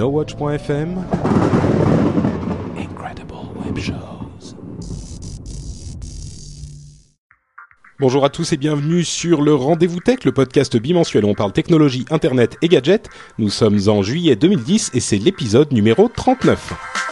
NoWatch.fm Incredible Web Shows. Bonjour à tous et bienvenue sur le Rendez-vous Tech, le podcast bimensuel où on parle technologie, internet et gadgets. Nous sommes en juillet 2010 et c'est l'épisode numéro 39.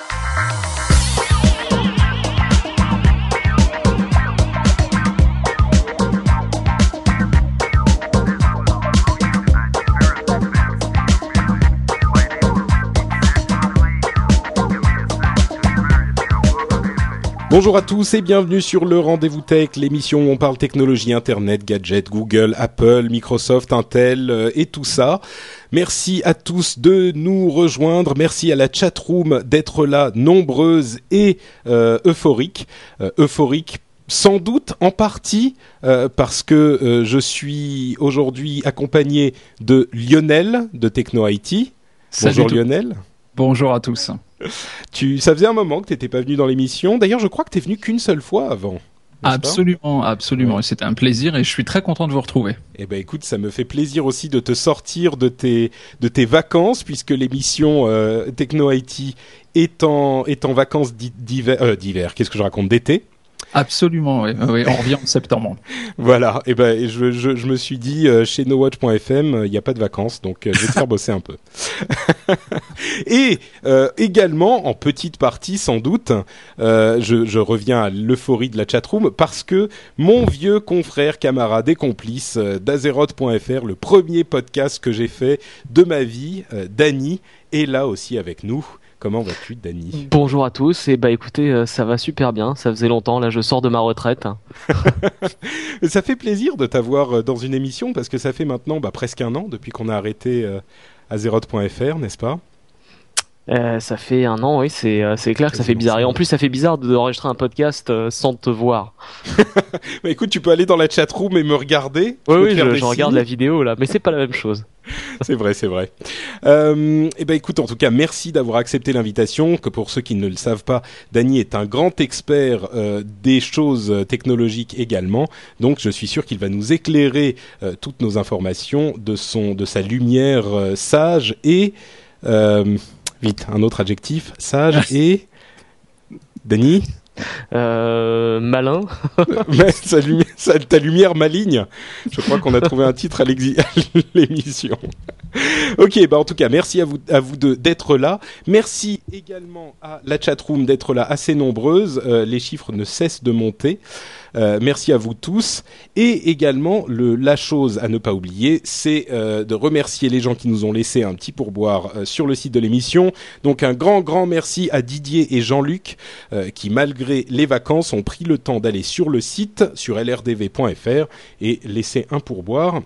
Bonjour à tous et bienvenue sur le Rendez-vous Tech, l'émission où on parle technologie, internet, gadgets, Google, Apple, Microsoft, Intel euh, et tout ça. Merci à tous de nous rejoindre. Merci à la chatroom d'être là, nombreuse et euh, euphorique. Euh, euphorique sans doute en partie euh, parce que euh, je suis aujourd'hui accompagné de Lionel de Techno IT. Salut Bonjour Lionel. Bonjour à tous. Tu, ça faisait un moment que tu n'étais pas venu dans l'émission. D'ailleurs, je crois que tu es venu qu'une seule fois avant. Absolument, absolument. Ouais. C'était un plaisir et je suis très content de vous retrouver. Eh ben écoute, ça me fait plaisir aussi de te sortir de tes de tes vacances puisque l'émission euh, Techno IT est en est en vacances d'hiver euh, d'hiver. Qu'est-ce que je raconte? D'été Absolument, oui. oui, on revient en septembre. Voilà. Et ben je, je je me suis dit euh, chez NoWatch.fm euh, il n'y a pas de vacances donc euh, je vais te faire bosser un peu. et euh, également en petite partie sans doute, je, je reviens à l'euphorie de la chatroom parce que mon vieux confrère, camarade et complice d'Azeroth.fr, le premier podcast que j'ai fait de ma vie, Dany, est là aussi avec nous. Comment vas-tu, Dany Bonjour à tous, et bah écoutez, euh, ça va super bien, ça faisait longtemps, là je sors de ma retraite. Ça fait plaisir de t'avoir euh, dans une émission parce que ça fait maintenant bah, presque un an depuis qu'on a arrêté euh, Azeroth.fr, n'est-ce pas? Euh, ça fait un an, oui, c'est euh, c'est clair que ça fait bizarre. Et en plus, ça fait bizarre d'enregistrer un podcast euh, sans te voir. bah, Écoute, tu peux aller dans la chatroom et me regarder. Oui, oui, je, regarde la vidéo là, mais c'est pas la même chose. C'est vrai, c'est vrai. Euh, et ben écoute, en tout cas, merci d'avoir accepté l'invitation. Que pour ceux qui ne le savent pas, Dany est un grand expert euh, des choses technologiques également. Donc, je suis sûr qu'il va nous éclairer euh, toutes nos informations de son, de sa lumière sage et vite un autre adjectif sage et Dany, Euh, malin. mais sa ta lumière maligne. Je crois qu'on a trouvé un titre à l'émission. Ok, bah en tout cas, merci à vous, à vous deux d'être là. Merci également à la chatroom d'être là assez nombreuse. Euh, les chiffres ne cessent de monter. Euh, merci à vous tous. Et également, le, la chose à ne pas oublier, c'est euh, de remercier les gens qui nous ont laissé un petit pourboire euh, sur le site de l'émission. Donc un grand, grand merci à Didier et Jean-Luc qui, malgré les vacances, ont pris le temps d'aller sur le site, sur lrdv.fr, et laisser un pourboire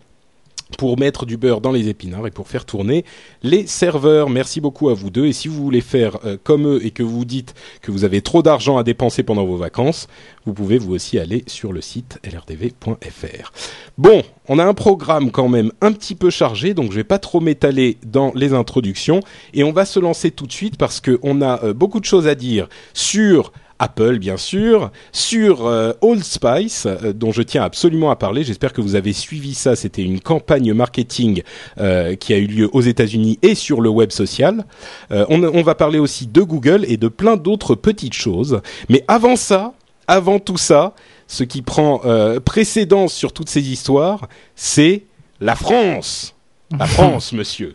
pour mettre du beurre dans les épinards et pour faire tourner les serveurs. Merci beaucoup à vous deux. Et si vous voulez faire euh, comme eux et que vous dites que vous avez trop d'argent à dépenser pendant vos vacances, vous pouvez vous aussi aller sur le site lrdv.fr. Bon, on a un programme quand même un petit peu chargé, donc je vais pas trop m'étaler dans les introductions et on va se lancer tout de suite parce que on a euh, beaucoup de choses à dire sur Apple, bien sûr, sur euh, Old Spice, euh, dont je tiens absolument à parler. J'espère que vous avez suivi ça. C'était une campagne marketing euh, qui a eu lieu aux États-Unis et sur le web social. On, on va parler aussi de Google et de plein d'autres petites choses. Mais avant ça, avant tout ça, ce qui prend précédence sur toutes ces histoires, c'est la France. La France, monsieur.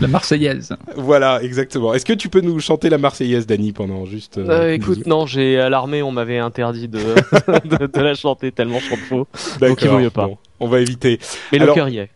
La Marseillaise. Voilà, exactement. Est-ce que tu peux nous chanter la Marseillaise, Dany, pendant juste... euh, Euh, écoute, non, j'ai à l'armée, on m'avait interdit de, de, de la chanter tellement je chante faux. donc il vaut mieux pas. Bon, on va éviter. Mais Alors- le cœur y est.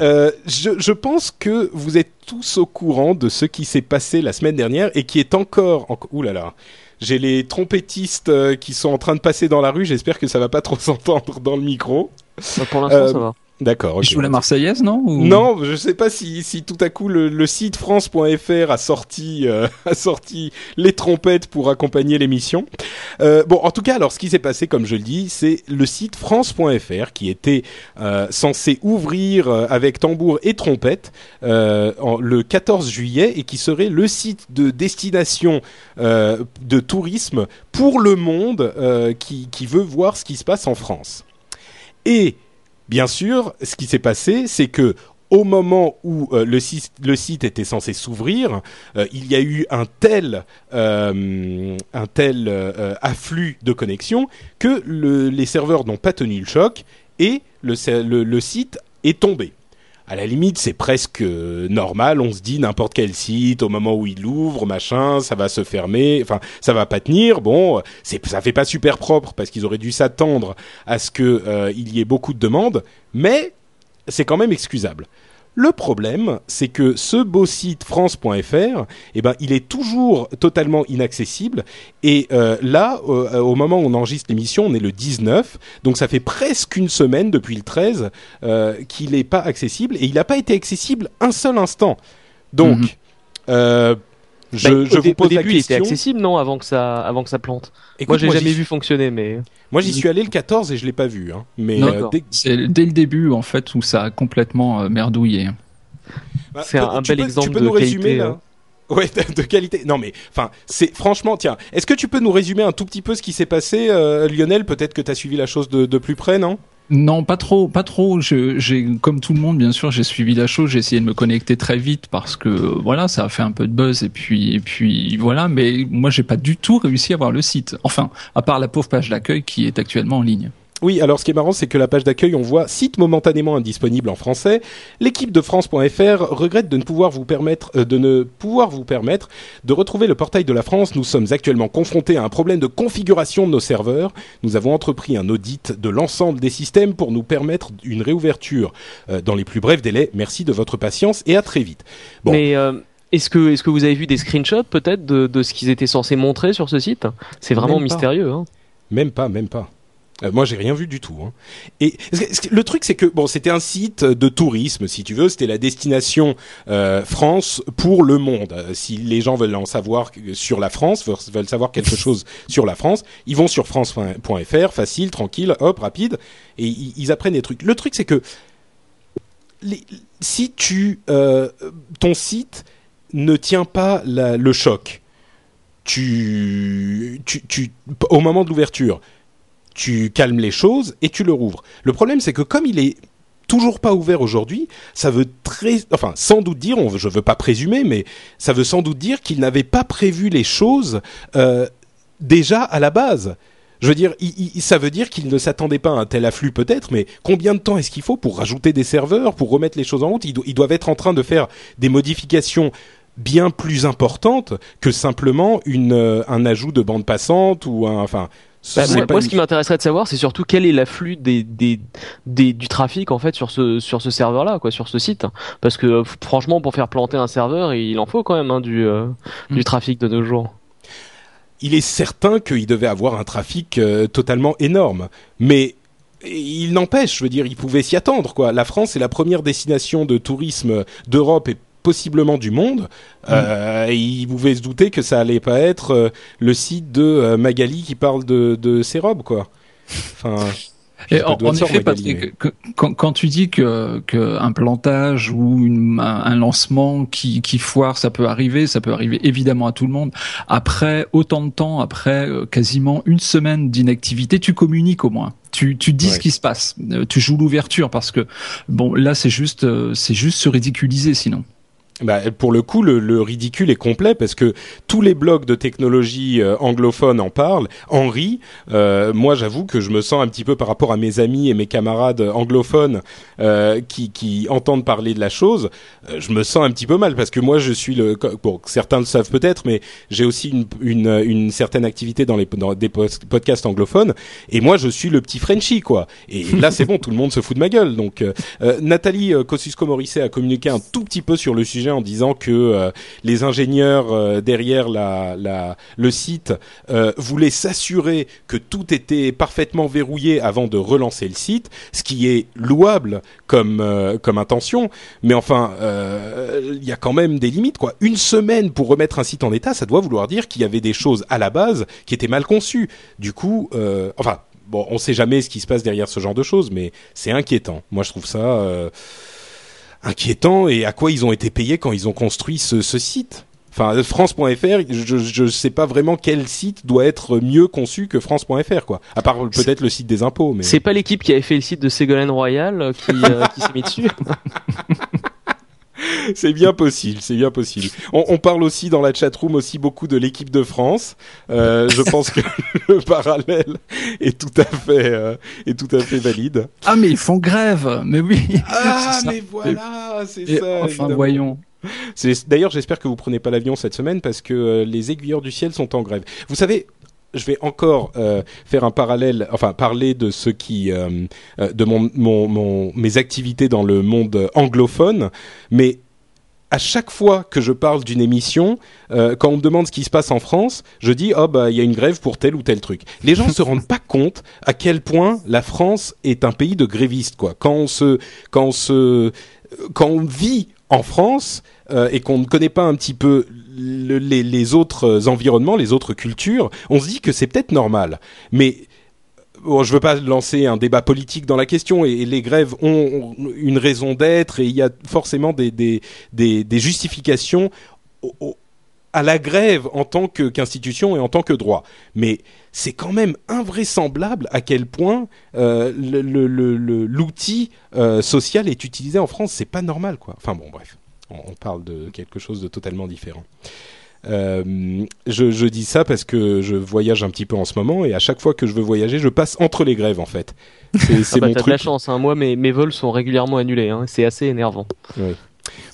Euh, je, je pense que vous êtes tous au courant de ce qui s'est passé la semaine dernière et qui est encore... En... Ouh là là j'ai les trompettistes qui sont en train de passer dans la rue. J'espère que ça va pas trop s'entendre dans le micro. Euh, Pour l'instant, Euh, ça va. D'accord. Okay. Je joue la Marseillaise, non Ou... Non, je sais pas si, si tout à coup le, le site France.fr a sorti euh, a sorti les trompettes pour accompagner l'émission. Euh, bon, en tout cas, alors ce qui s'est passé, comme je le dis, c'est le site France.fr qui était euh, censé ouvrir avec tambour et trompette en, le 14 juillet et qui serait le site de destination de tourisme pour le monde qui, qui veut voir ce qui se passe en France. Et Bien sûr, ce qui s'est passé, c'est que au moment où euh, le, site, était censé s'ouvrir, euh, il y a eu un tel, euh, afflux de connexions que le, les serveurs n'ont pas tenu le choc et le site est tombé à la limite, c'est presque normal. On se dit n'importe quel site, au moment où il l'ouvre, machin, ça va se fermer. Enfin, ça va pas tenir. Bon, ça fait pas super propre parce qu'ils auraient dû s'attendre à ce que euh, y ait beaucoup de demandes, mais c'est quand même excusable. Le problème, c'est que ce beau site France.fr, eh ben, il est toujours totalement inaccessible. Et euh, là, euh, au moment où on enregistre l'émission, on est le 19, donc ça fait presque une semaine depuis le 13 euh, qu'il n'est pas accessible. Et il n'a pas été accessible un seul instant. Donc, -hmm. Je, bah, je au, vous pose au début, la il était question. accessible, non, avant que ça, avant que ça plante. Écoute, moi, j'ai jamais vu fonctionner, mais Moi, j'y suis allé le 14 et je l'ai pas vu. Hein. Mais euh, dès- C'est dès le début, en fait, où ça a complètement euh, merdouillé. Bah, C'est un- bel peux- exemple tu peux de nous résumer, qualité, là Ouais, de, de qualité. Non, mais enfin, c'est franchement, tiens, est-ce que tu peux nous résumer un tout petit peu ce qui s'est passé, euh, Lionel? Peut-être que tu as suivi la chose de, de plus près, non? Non, pas trop, pas trop. J'ai, comme tout le monde, bien sûr, j'ai suivi la chose. J'ai essayé de me connecter très vite parce que voilà, ça a fait un peu de buzz et puis, et puis voilà. Mais moi, j'ai pas du tout réussi à voir le site. Enfin, à part la pauvre page d'accueil qui est actuellement en ligne. Oui, alors ce qui est marrant, c'est que la page d'accueil, on voit site momentanément indisponible en français. L'équipe de France.fr regrette de ne pouvoir vous permettre, euh, de ne pouvoir vous permettre de retrouver le portail de la France. Nous sommes actuellement confrontés à un problème de configuration de nos serveurs. Nous avons entrepris un audit de l'ensemble des systèmes pour nous permettre une réouverture euh, dans les plus brefs délais. Merci de votre patience et à très vite. Bon. mais euh, est-ce que, est-ce que vous avez vu des screenshots peut-être de, de ce qu'ils étaient censés montrer sur ce site? C'est vraiment mystérieux. Hein. Même pas, même pas. Euh, moi, j'ai rien vu du tout. hein. Et le truc, c'est que bon, c'était un site de tourisme, si tu veux. C'était la destination euh, France pour le monde. Euh, si les gens veulent en savoir sur la France, veulent, savoir quelque chose sur la France, ils vont sur France.fr, facile, tranquille, hop, rapide, et ils, ils apprennent des trucs. Le truc, c'est que les- si tu euh, ton site ne tient pas la- le choc, tu, tu, tu, au moment de l'ouverture, tu calmes les choses et tu le rouvres. Le problème, c'est que comme il est toujours pas ouvert aujourd'hui, ça veut très, enfin, sans doute dire, on, je veux pas présumer, mais ça veut sans doute dire qu'il n'avait pas prévu les choses euh, déjà à la base. Je veux dire, ça veut dire qu'il ne s'attendait pas à un tel afflux peut-être, mais combien de temps est-ce qu'il faut pour rajouter des serveurs, pour remettre les choses en route? Ils, do- ils doivent être en train de faire des modifications bien plus importantes que simplement euh, un ajout de bande passante ou un, enfin. Bah, moi, pas moi, une- ce qui m'intéresserait de savoir, c'est surtout quel est l'afflux des, des, des, du trafic en fait sur ce, sur ce serveur-là, quoi, sur ce site. Parce que franchement, pour faire planter un serveur, il en faut quand même hein, du, euh, Mm. du trafic de nos jours. il est certain qu'il devait avoir un trafic euh, totalement énorme. Mais il n'empêche, je veux dire, il pouvait s'y attendre. Quoi. La France est la première destination de tourisme d'Europe et possiblement du monde. Euh, et il pouvait se douter que ça allait pas être euh, le site de euh, Magali qui parle de, de ses robes, quoi. Enfin, Et en, en effet, que- quand, quand tu dis que, que un plantage ou une, un, un lancement qui, qui foire, ça peut arriver, ça peut arriver évidemment à tout le monde. Après autant de temps, après euh, quasiment une semaine d'inactivité, tu communiques au moins. Tu, tu dis Ouais. ce qui se passe. Euh, Tu joues l'ouverture parce que bon, là c'est juste, euh, c'est juste se ridiculiser sinon. Bah, pour le coup, le, le ridicule est complet parce que tous les blogs de technologie euh, anglophones en parlent, en rient. Euh, moi, j'avoue que je me sens un petit peu par rapport à mes amis et mes camarades anglophones euh, qui, qui entendent parler de la chose. euh, je me sens un petit peu mal parce que moi, je suis le. Bon, certains le savent peut-être, mais j'ai aussi une, une, une certaine activité dans les dans des podcasts anglophones et moi, je suis le petit Frenchie, quoi. Et là, c'est bon, tout le monde se fout de ma gueule. Donc, euh, euh, Nathalie Kosciusko-Morizet a communiqué un tout petit peu sur le sujet en disant que euh, les ingénieurs euh, derrière la, le site euh, voulaient s'assurer que tout était parfaitement verrouillé avant de relancer le site, ce qui est louable comme comme intention, mais enfin il y a quand même des limites quoi. Une semaine pour remettre un site en état, ça doit vouloir dire qu'il y avait des choses à la base qui étaient mal conçues. Du coup, enfin bon, on sait jamais ce qui se passe derrière ce genre de choses, mais c'est inquiétant. Moi, je trouve ça inquiétant. Et à quoi ils ont été payés quand ils ont construit ce, site Enfin, France.fr, je ne sais pas vraiment quel site doit être mieux conçu que France.fr, quoi. À part peut-être le site des impôts. Mais c'est pas l'équipe qui avait fait le site de Ségolène Royal euh, qui, euh, qui s'est mis dessus? c'est bien possible, c'est bien possible. On, parle aussi dans la chatroom aussi beaucoup de l'équipe de France. Euh, je pense que le parallèle est tout à fait euh, est tout à fait valide. Ah mais ils font grève, mais oui. Ah mais voilà, c'est ça. Enfin voyons. D'ailleurs, j'espère que vous prenez pas l'avion cette semaine parce que euh, les aiguilleurs du ciel sont en grève. Vous savez, je vais encore euh, faire un parallèle, enfin parler de ce qui, euh, euh, de mon, mon, mon, mes activités dans le monde anglophone, mais à chaque fois que je parle d'une émission, quand on me demande ce qui se passe en France, je dis oh bah il y a une grève pour tel ou tel truc. Les gens se rendent pas compte à quel point la France est un pays de grévistes quoi. Quand on se quand on se quand on vit en France et qu'on ne connaît pas un petit peu les, autres environnements, les autres cultures, on se dit que c'est peut-être normal. Mais je veux pas lancer un débat politique dans la question et, les grèves ont une raison d'être et il y a forcément des, justifications à la grève en tant qu'institution et en tant que droit. Mais c'est quand même invraisemblable à quel point euh, l'outil euh, social est utilisé en France. C'est pas normal, quoi. Enfin bon, bref on parle de quelque chose de totalement différent. Euh, je, dis ça parce que je voyage un petit peu en ce moment et à chaque fois que je veux voyager, je passe entre les grèves en fait. C'est ah bah, mon truc. de la chance. Hein. Moi, mes, mes vols sont régulièrement annulés. Hein. C'est assez énervant.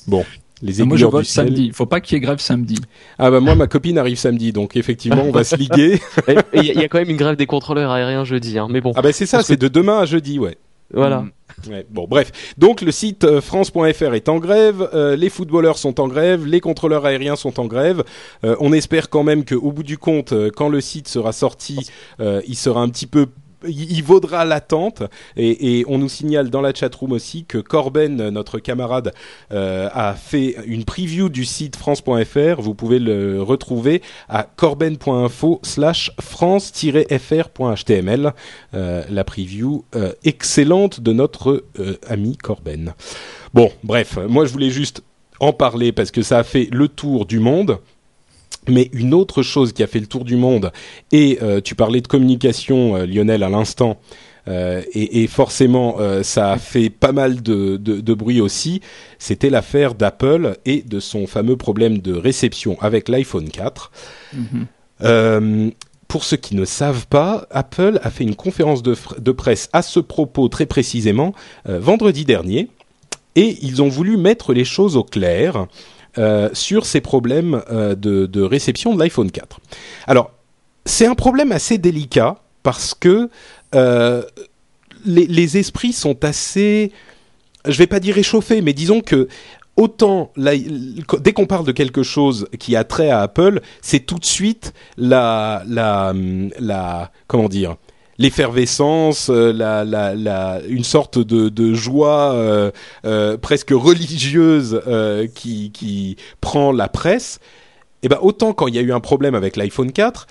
Bon. Les ah, moi je vole samedi. Il faut pas qu'il y ait grève samedi. Ah bah moi ma copine arrive samedi donc effectivement on va se liguer. Il y, a quand même une grève des contrôleurs aériens jeudi hein. mais bon. Ah bah c'est ça, c'est de demain à jeudi ouais. Voilà. Mm. Bon, bref. Donc le site euh, France.fr est en grève, euh, les footballeurs sont en grève, les contrôleurs aériens sont en grève. Euh, on espère quand même qu'au bout du compte, quand le site sera sorti, il sera un petit peu il vaudra l'attente. Et, on nous signale dans la chatroom aussi que Corben, notre camarade, euh, a fait une preview du site france.fr. Vous pouvez le retrouver à corben.info slash france-fr.html. Euh, la preview euh, excellente de notre ami Corben. Bon, bref, moi je voulais juste en parler parce que ça a fait le tour du monde. Mais une autre chose qui a fait le tour du monde, et euh, tu parlais de communication, euh, Lionel, à l'instant, euh, et, et, forcément ça a fait pas mal de, de, de bruit aussi, c'était l'affaire d'Apple et de son fameux problème de réception avec l'iPhone 4. Mm-hmm. pour ceux qui ne savent pas, Apple a fait une conférence de, de presse à ce propos très précisément vendredi dernier, et ils ont voulu mettre les choses au clair. Euh, sur ces problèmes euh, de, réception de l'iPhone 4. Alors, c'est un problème assez délicat parce que euh, les, esprits sont assez, je vais pas dire réchauffés, mais disons que autant dès qu'on parle de quelque chose qui a trait à Apple, c'est tout de suite la, la comment dire l'effervescence, euh, une sorte de, joie euh, euh, presque religieuse qui, prend la presse. Eh ben autant quand il y a eu un problème avec l'iPhone 4,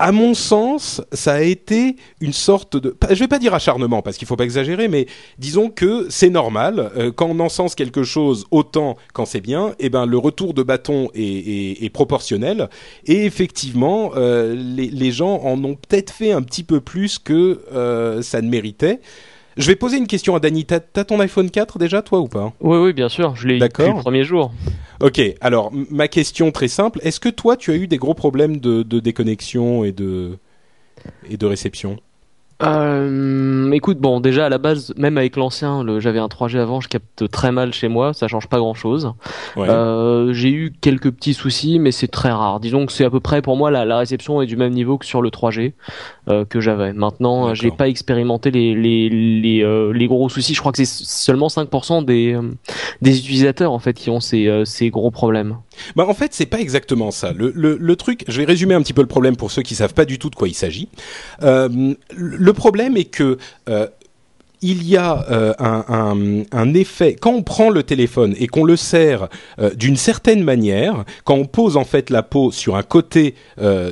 à mon sens, ça a été une sorte de, je vais pas dire acharnement parce qu'il faut pas exagérer, mais disons que c'est normal euh, quand on encense quelque chose autant quand c'est bien, eh ben le retour de bâton est, est, proportionnel et effectivement euh, les, les, gens en ont peut-être fait un petit peu plus que euh, ça ne méritait. Je vais poser une question à Dany. T'as as ton iPhone 4 déjà, toi, ou pas? Oui, oui, bien sûr. Je l'ai eu depuis le premier jour. Ok, alors ma question très simple. Est-ce que toi, tu as eu des gros problèmes de, déconnexion et de, réception? Euh, écoute, bon, déjà à la base, même avec l'ancien, j'avais un 3G avant, je capte très mal chez moi, ça change pas grand chose. Euh, j'ai eu quelques petits soucis, mais c'est très rare. Disons que c'est à peu près pour moi la, la, réception est du même niveau que sur le 3G euh, que j'avais. Maintenant, j'ai pas expérimenté les les les, euh, les, gros soucis. Je crois que c'est seulement 5% des euh, des utilisateurs en fait qui ont ces euh, ces gros problèmes. Bah en fait, c'est pas exactement ça. Le, le, truc, je vais résumer un petit peu le problème pour ceux qui savent pas du tout de quoi il s'agit. Euh, le problème est que euh, il y a euh, un, un, effet quand on prend le téléphone et qu'on le serre d'une certaine manière, quand on pose en fait la peau sur un côté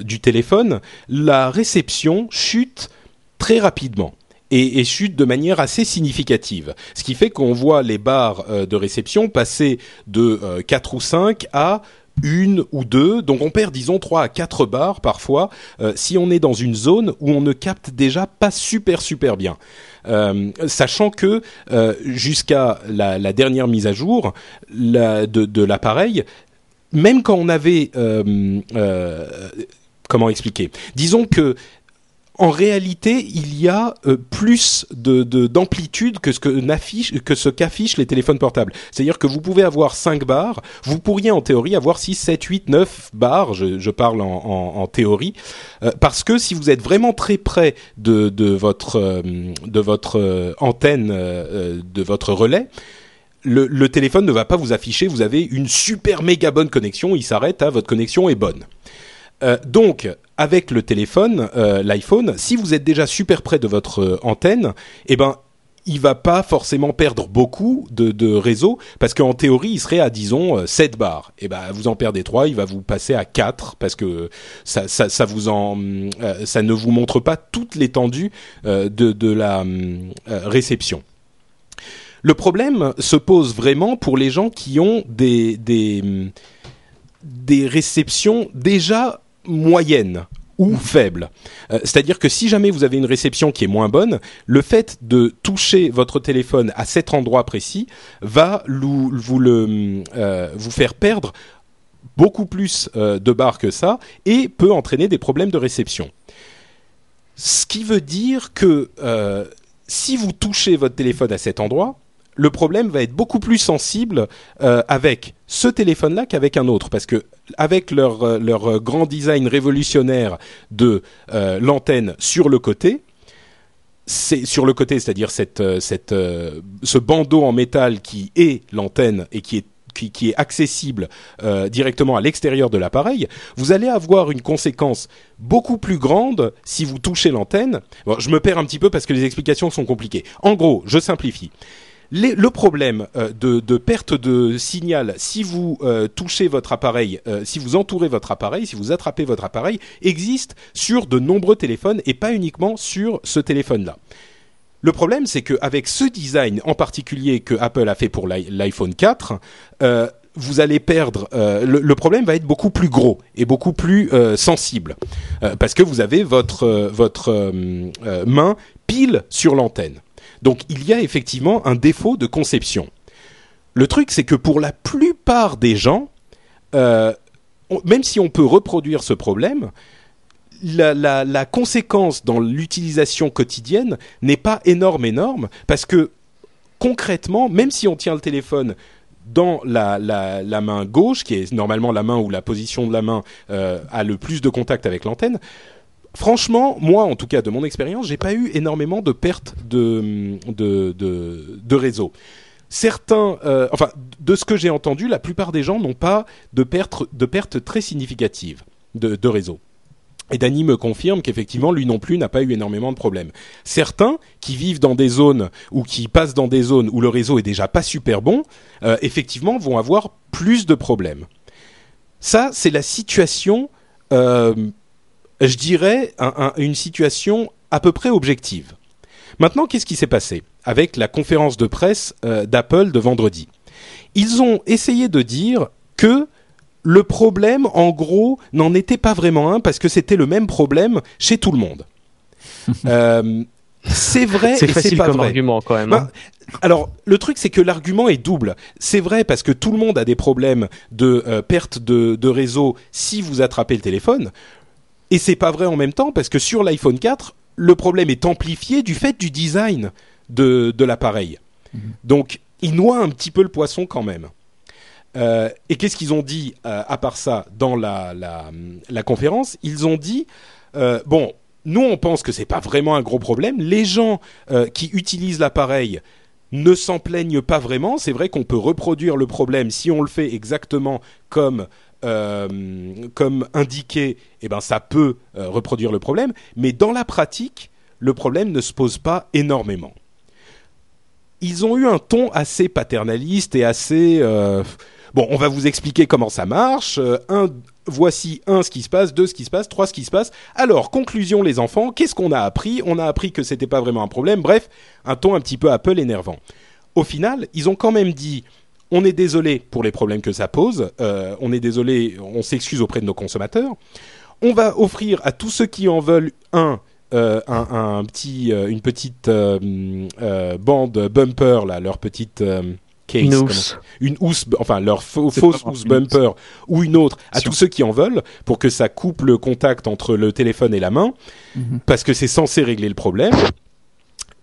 du téléphone, la réception chute très rapidement. Et, chute de manière assez significative. Ce qui fait qu'on voit les barres de réception passer de 4 ou 5 à une ou deux, donc on perd disons trois à quatre barres parfois euh, si on est dans une zone où on ne capte déjà pas super super bien. Euh, sachant que euh, jusqu'à la, dernière mise à jour de, de l'appareil, même quand on avait euh, euh, comment expliquer? Disons que en réalité, il y a euh, plus de, d'amplitude que ce que, que ce qu'affichent les téléphones portables. C'est-à-dire que vous pouvez avoir 5 barres, vous pourriez en théorie avoir 6, 7, 8, 9 barres, je, parle en, théorie, euh, parce que si vous êtes vraiment très près de, de votre, euh, de votre antenne, de votre relais, le, téléphone ne va pas vous afficher, vous avez une super méga bonne connexion, il s'arrête votre connexion est bonne. Donc, avec le téléphone, euh, l'iPhone, si vous êtes déjà super près de votre euh, antenne, eh ben il va pas forcément perdre beaucoup de, réseau parce qu'en théorie il serait à disons 7 euh, barres et ben vous en perdez 3 il va vous passer à 4 parce que ça, ça, vous en ça ne vous montre pas toute l'étendue de, de la réception. Le problème se pose vraiment pour les gens qui ont des des des réceptions déjà moyenne ou faible. Euh, C'est-à-dire que si jamais vous avez une réception qui est moins bonne, le fait de toucher votre téléphone à cet endroit précis va euh, vous faire perdre beaucoup plus euh, de barres que ça et peut entraîner des problèmes de réception. Ce qui veut dire que si vous touchez votre téléphone à cet endroit, le problème va être beaucoup plus sensible avec ce téléphone-là qu'avec un autre, parce que avec leur euh, leur grand design révolutionnaire de euh, l'antenne sur le côté, c'est sur le côté, c'est-à-dire cette cette ce bandeau en métal qui est l'antenne et qui est qui, qui, est accessible euh, directement à l'extérieur de l'appareil, vous allez avoir une conséquence beaucoup plus grande si vous touchez l'antenne. Je me perds un petit peu parce que les explications sont compliquées. En gros, je simplifie. Le problème euh, de, perte de signal, si vous euh, touchez votre appareil, euh, si vous entourez votre appareil, si vous attrapez votre appareil, existe sur de nombreux téléphones et pas uniquement sur ce téléphone-là. Le problème, c'est qu'avec ce design en particulier que Apple a fait pour l'iPhone 4, euh, vous allez perdre. Le, problème va être beaucoup plus gros et beaucoup plus sensible parce que vous avez votre votre main pile sur l'antenne. Donc il y a effectivement un défaut de conception. Le truc, c'est que pour la plupart des gens, euh, même si on peut reproduire ce problème, la, conséquence dans l'utilisation quotidienne n'est pas énorme, énorme, parce que concrètement, même si on tient le téléphone dans la, main gauche, qui est normalement la main où la position de la main euh, a le plus de contact avec l'antenne, franchement, moi, en tout cas, de mon expérience, j'ai pas eu énormément de pertes de, de, de, réseau. Certains, euh, enfin, de ce que j'ai entendu, la plupart des gens n'ont pas de pertes de très significatives de, réseau. Et Danny me confirme qu'effectivement, lui non plus n'a pas eu énormément de problèmes. Certains qui vivent dans des zones ou qui passent dans des zones où le réseau est déjà pas super bon, euh, effectivement, vont avoir plus de problèmes. Ça, c'est la situation euh, je dirais, un, un, une situation à peu près objective. Maintenant, qu'est-ce qui s'est passé avec la conférence de presse euh, d'Apple de vendredi? Ils ont essayé de dire que le problème, en gros, n'en était pas vraiment un parce que c'était le même problème chez tout le monde. euh, c'est vrai c'est et facile c'est pas comme vrai. argument quand même. Bah, alors, le truc, c'est que l'argument est double. C'est vrai parce que tout le monde a des problèmes de euh, perte de, de réseau si vous attrapez le téléphone. Et c'est pas vrai en même temps parce que sur l'iPhone 4, le problème est amplifié du fait du design de, de l'appareil. Mhm. Donc, ils noient un petit peu le poisson quand même. Euh, et qu'est-ce qu'ils ont dit euh, à part ça dans la, la, la conférence? Ils ont dit euh, bon, nous on pense que c'est pas vraiment un gros problème. Les gens qui utilisent l'appareil ne s'en plaignent pas vraiment. C'est vrai qu'on peut reproduire le problème si on le fait exactement comme comme indiqué. Eh ben ça peut reproduire le problème, mais dans la pratique, le problème ne se pose pas énormément. Ils ont eu un ton assez paternaliste et assez Bon, on va vous expliquer comment ça marche. Euh, un, voici un ce qui se passe, deux ce qui se passe, trois ce qui se passe. Alors, conclusion les enfants, qu'est-ce qu'on a appris? On a appris que c'était pas vraiment un problème. Bref, un ton un petit peu Apple énervant. Au final, ils ont quand même dit on est désolé pour les problèmes que ça pose. Euh, on est désolé, on s'excuse auprès de nos consommateurs. On va offrir à tous ceux qui en veulent un euh, un, petit, une petite bande bumper là, leur petite une housse. une housse, enfin leur fausse housse bumper ou une autre à tous ceux qui en veulent pour que ça coupe le contact entre le téléphone et la main mhm. parce que c'est censé régler le problème.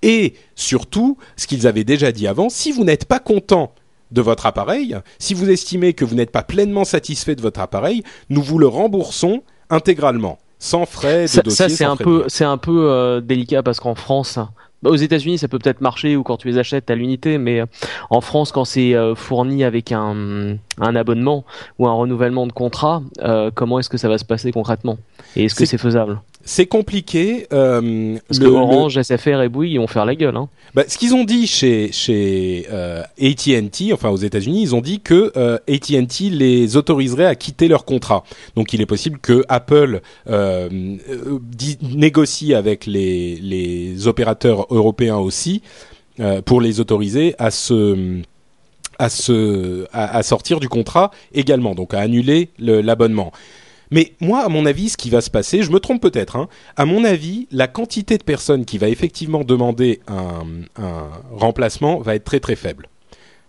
Et surtout, ce qu'ils avaient déjà dit avant, si vous n'êtes pas content de votre appareil, si vous estimez que vous n'êtes pas pleinement satisfait de votre appareil, nous vous le remboursons intégralement sans frais de ça, dossier. Ça c'est un, peu, c'est un peu euh, délicat parce qu'en France, bah, aux États-Unis, ça peut peut-être marcher ou quand tu les achètes à l'unité, mais euh, en France, quand c'est euh, fourni avec un, un, abonnement ou un renouvellement de contrat, euh, comment est-ce que ça va se passer concrètement? Et est-ce que c'est faisable? C'est compliqué. Euh, Parce que Orange, SFR et Bouygues, ils vont faire la gueule. Hein. Bah, ce qu'ils ont dit chez chez euh, AT&T, enfin aux États-Unis, ils ont dit que euh, AT&T les autoriserait à quitter leur contrat. Donc il est possible que Apple euh, négocie avec les les opérateurs européens aussi euh, pour les autoriser à se à se à, à, sortir du contrat également, donc à annuler l'abonnement. Mais moi, à mon avis, ce qui va se passer, je me trompe peut-être, hein, à mon avis, la quantité de personnes qui va effectivement demander un, un remplacement va être très très faible.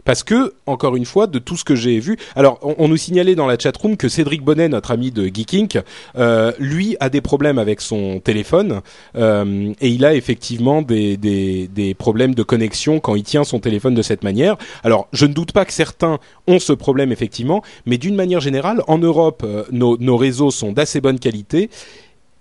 Parce que, encore une fois, de tout ce que j'ai vu, alors on, nous signalait dans la chatroom que Cédric Bonnet, notre ami de Geeking, euh, lui a des problèmes avec son téléphone euh, et il a effectivement des, problèmes de connexion quand il tient son téléphone de cette manière. Alors, je ne doute pas que certains ont ce problème effectivement, mais d'une manière générale, en Europe, euh, nos, réseaux sont d'assez bonne qualité.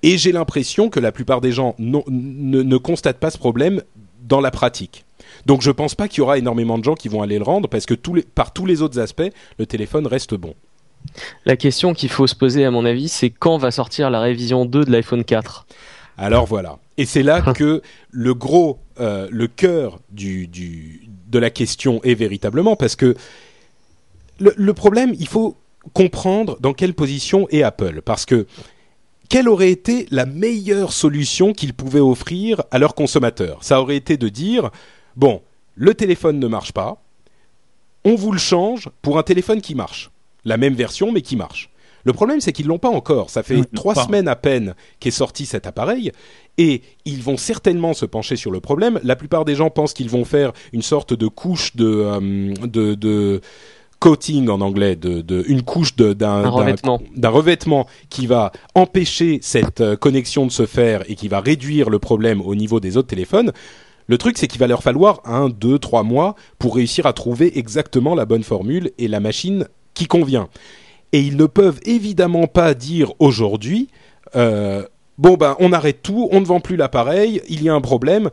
Et j'ai l'impression que la plupart des gens ne constatent pas ce problème dans la pratique. Donc je pense pas qu'il y aura énormément de gens qui vont aller le rendre parce que par tous les autres aspects, le téléphone reste bon. La question qu'il faut se poser à mon avis, c'est quand va sortir la révision 2 de l'iPhone 4 Alors voilà. Et c'est là que le gros, euh, le cœur du, de la question est véritablement parce que le, problème, il faut comprendre dans quelle position est Apple. Parce que quelle aurait été la meilleure solution qu'ils pouvaient offrir à leurs consommateurs? Ça aurait été de dire Bon, le téléphone ne marche pas, on vous le change pour un téléphone qui marche. La même version, mais qui marche. Le problème, c'est qu'ils l'ont pas encore. Ça fait trois semaines à peine qu'est sorti cet appareil, et ils vont certainement se pencher sur le problème. La plupart des gens pensent qu'ils vont faire une sorte de couche de, euh, de, coating en anglais, de, une couche d'un revêtement. revêtement qui va empêcher cette euh, connexion de se faire et qui va réduire le problème au niveau des autres téléphones. Le truc, c'est qu'il va leur falloir un, deux, trois mois pour réussir à trouver exactement la bonne formule et la machine qui convient. Et ils ne peuvent évidemment pas dire aujourd'hui, euh, bon ben on arrête tout, on ne vend plus l'appareil, il y a un problème,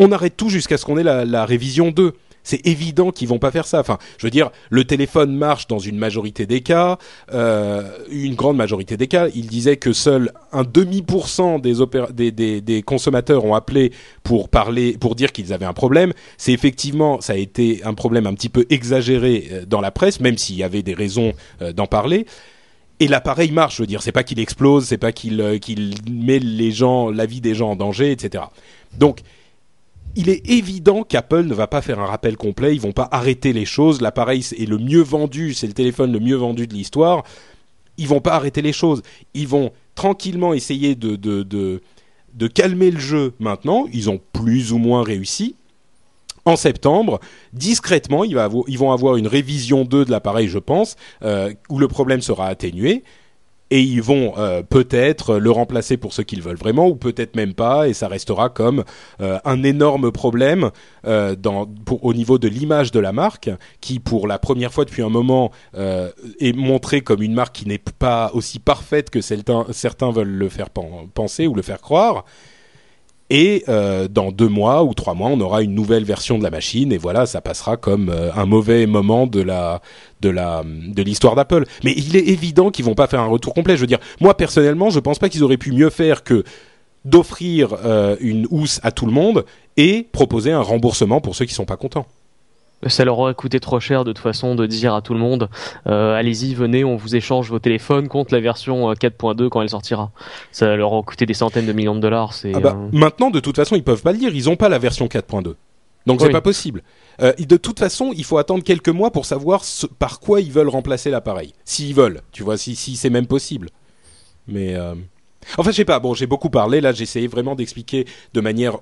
on arrête tout jusqu'à ce qu'on ait la, la révision 2 c'est évident qu'ils vont pas faire ça. Enfin, je veux dire, le téléphone marche dans une majorité des cas, euh, une grande majorité des cas. Il disait que seul un demi pour cent des, consommateurs ont appelé pour parler, pour dire qu'ils avaient un problème. C'est effectivement, ça a été un problème un petit peu exagéré euh, dans la presse, même s'il y avait des raisons euh, d'en parler et l'appareil marche. Je veux dire, c'est pas qu'il explose, c'est pas qu'il qu'il met les gens, la vie des gens en danger, etc. Donc il est évident qu'Apple ne va pas faire un rappel complet, ils vont pas arrêter les choses, l'appareil est le mieux vendu, c'est le téléphone le mieux vendu de l'histoire, ils vont pas arrêter les choses, ils vont tranquillement essayer de, calmer le jeu maintenant, ils ont plus ou moins réussi. En septembre, discrètement, ils vont avoir une révision 2 de l'appareil, je pense, euh, où le problème sera atténué. Et ils vont euh, peut-être le remplacer pour ceux qu'ils veulent vraiment ou peut-être même pas et ça restera comme euh, un énorme problème euh, dans, pour, au niveau de l'image de la marque qui pour la première fois depuis un moment est montrée comme une marque qui n'est pas aussi parfaite que certains, certains veulent le faire penser ou le faire croire et euh, dans deux mois ou trois mois, on aura une nouvelle version de la machine, et voilà, ça passera comme euh, un mauvais moment de la de la de l'histoire d'Apple. Mais il est évident qu'ils vont pas faire un retour complet. Je veux dire, moi personnellement, je pense pas qu'ils auraient pu mieux faire que d'offrir euh, une housse à tout le monde et proposer un remboursement pour ceux qui sont pas contents ça leur aurait coûté trop cher de toute façon de dire à tout le monde euh, allez-y venez on vous échange vos téléphones contre la version 4.2 euh, quand elle sortira. Ça leur aurait coûté des centaines de millions de dollars c'est ah bah, euh, maintenant de toute façon ils peuvent pas le dire ils ont pas la version 4.2 donc c'est pas possible. De toute façon il faut attendre quelques mois pour savoir par quoi ils veulent remplacer l'appareil. S'ils veulent tu vois si, si c'est même possible. Mais enfin je sais pas. Bon j'ai beaucoup parlé. Là j'ai essayé vraiment d'expliquer de manière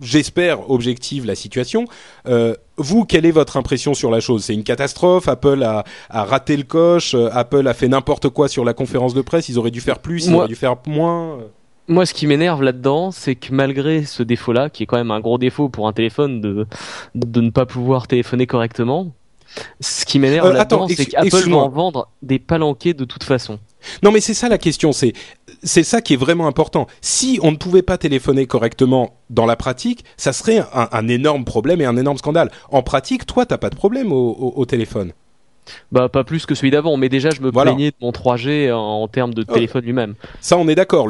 j'espère, objective la situation. Euh, vous, quelle est votre impression sur la chose? C'est une catastrophe? Apple a, a, raté le coche? Euh, Apple a fait n'importe quoi sur la conférence de presse? Ils auraient dû faire plus Ils auraient dû faire moins moi, ce qui m'énerve là-dedans, c'est que malgré ce défaut-là, qui est quand même un gros défaut pour un téléphone de, de ne pas pouvoir téléphoner correctement, ce qui m'énerve euh, là-dedans, c'est qu'Apple va en vendre des palanqués de toute façon. Non, mais c'est ça la question. C'est c'est ça qui est vraiment important. Si on ne pouvait pas téléphoner correctement dans la pratique, ça serait un, énorme problème et un énorme scandale. En pratique, toi, t'as pas de problème au, téléphone. Bah pas plus que celui d'avant, mais déjà je me plaignais de mon 3G en, termes de téléphone lui-même. Ça on est d'accord,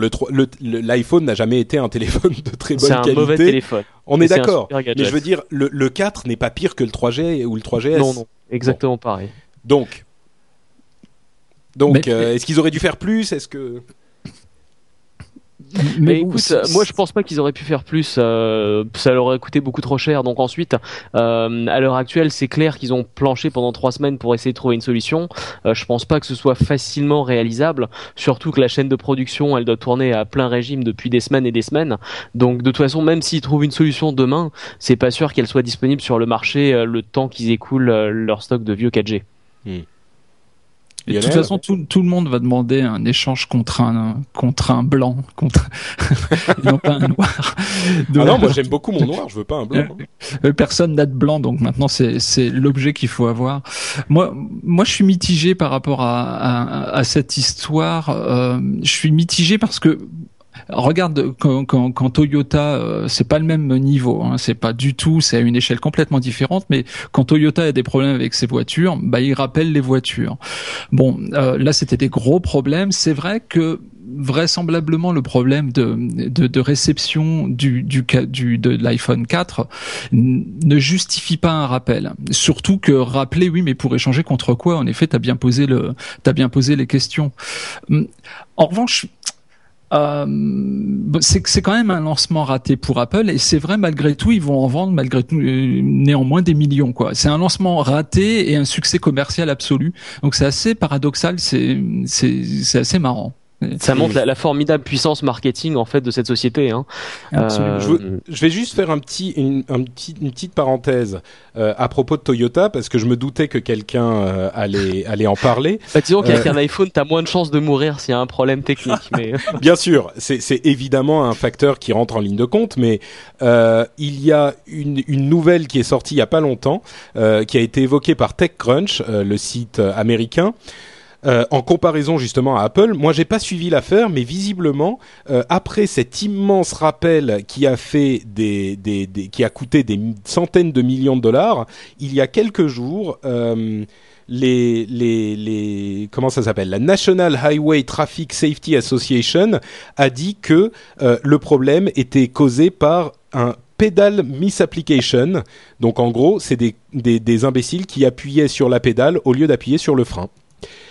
l'iPhone n'a jamais été un téléphone de très bonne qualité. C'est un mauvais téléphone. On est d'accord. Mais je veux dire, le, 4 n'est pas pire que le 3G ou le 3GS. Non, non, exactement pareil. Donc, donc, euh, est-ce qu'ils auraient dû faire plus? Est-ce que mais, écoute, moi je pense pas qu'ils auraient pu faire plus. Euh, ça leur aurait coûté beaucoup trop cher. Donc ensuite, euh, à l'heure actuelle, c'est clair qu'ils ont planché pendant trois semaines pour essayer de trouver une solution. Euh, je pense pas que ce soit facilement réalisable. Surtout que la chaîne de production, elle doit tourner à plein régime depuis des semaines et des semaines. Donc de toute façon, même s'ils trouvent une solution demain, c'est pas sûr qu'elle soit disponible sur le marché euh, le temps qu'ils écoulent euh, leur stock de vieux 4G de toute façon, tout, tout, le monde va demander un échange contre un, contre un blanc, contre non pas un noir. ah non, moi j'aime beaucoup mon noir, je veux pas un blanc. Euh, personne n'a de blanc, donc maintenant c'est c'est l'objet qu'il faut avoir. Moi, moi, je suis mitigé par rapport à, à, à cette histoire. Euh, je suis mitigé parce que regarde quand, quand, quand Toyota, euh, c'est pas le même niveau, hein, c'est pas du tout, c'est à une échelle complètement différente. Mais quand Toyota a des problèmes avec ses voitures, bah il rappelle les voitures. Bon, euh, là c'était des gros problèmes. C'est vrai que vraisemblablement le problème de, de, de réception du, du, du de l'iPhone 4 ne justifie pas un rappel. Surtout que rappeler, oui, mais pour échanger contre quoi? En effet, t'as bien posé le, t'as bien posé les questions. En revanche, euh, c'est quand même un lancement raté pour Apple et c'est vrai malgré tout ils vont en vendre malgré tout euh, néanmoins des millions quoi. C'est un lancement raté et un succès commercial absolu. Donc c'est assez paradoxal, c'est c'est assez marrant. Ça montre la, formidable puissance marketing en fait de cette société. Hein. Euh, je, vais juste faire un petit, une, un petit, une petite parenthèse euh, à propos de Toyota parce que je me doutais que quelqu'un euh, allait, allait en parler. Bah, disons qu'avec un iPhone, t'as moins de chances de mourir s'il y a un problème technique. Mais... Bien sûr, c'est évidemment un facteur qui rentre en ligne de compte, mais il y a une, une nouvelle qui est sortie il y a pas longtemps, qui a été évoquée par TechCrunch, le site américain. Euh, en comparaison justement à Apple. Moi, j'ai pas suivi l'affaire, mais visiblement, euh, après cet immense rappel qui a fait des, qui a coûté des centaines de millions de dollars, il y a quelques jours. Euh, les, les, les, comment ça s'appelle La National Highway Traffic Safety Association a dit que le problème était causé par un pedal misapplication. Donc en gros, c'est des, des imbéciles qui appuyaient sur la pédale au lieu d'appuyer sur le frein.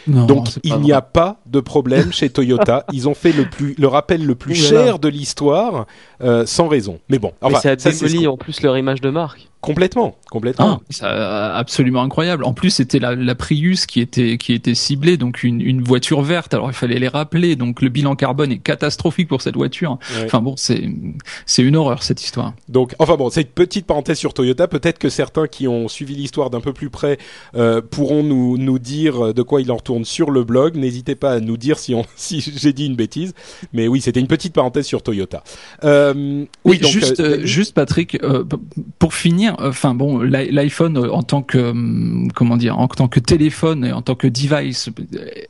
Donc il n'y a pas de problème chez Toyota. Ils ont fait le plus le rappel le plus cher de l'histoire euh, sans raison. Mais bon, enfin, Mais ça a démoli en plus leur image de marque. Complètement, complètement. Ah, absolument incroyable. En plus, c'était la, la, Prius qui était qui était ciblée, donc une, une, voiture verte. Alors il fallait les rappeler. Donc le bilan carbone est catastrophique pour cette voiture. Enfin bon, c'est c'est une horreur cette histoire. Donc enfin bon, c'est une petite parenthèse sur Toyota. Peut-être que certains qui ont suivi l'histoire d'un peu plus près euh, pourront nous nous dire de quoi il en retourne sur le blog. N'hésitez pas à nous dire si on si j'ai dit une bêtise. Mais oui, c'était une petite parenthèse sur Toyota. Euh, oui, donc, juste euh, juste Patrick, pour finir enfin bon, l'iPhone en tant que hum, comment dire, en tant que téléphone et en tant que device,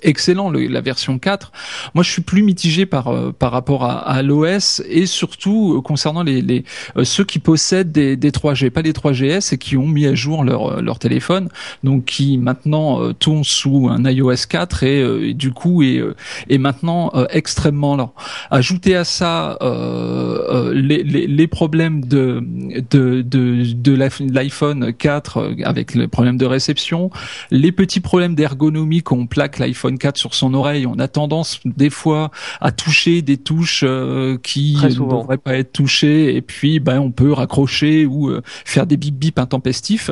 excellent la version 4. Moi, je suis plus mitigé par euh, par rapport à, à l'OS et surtout euh, concernant les, les euh, ceux qui possèdent des, des 3G, pas les 3GS et qui ont mis à jour leur leur téléphone, donc qui maintenant tournent sous un iOS 4 et, du coup est est maintenant extrêmement lent. Ajouter à ça les, les, les problèmes de de, de l'iPhone 4 euh, avec le problème de réception, les petits problèmes d'ergonomie qu'on plaque l'iPhone 4 sur son oreille, on a tendance des fois à toucher des touches euh, qui ne devraient pas être touchées. Et puis ben on peut raccrocher ou euh, faire des bip bip intempestifs.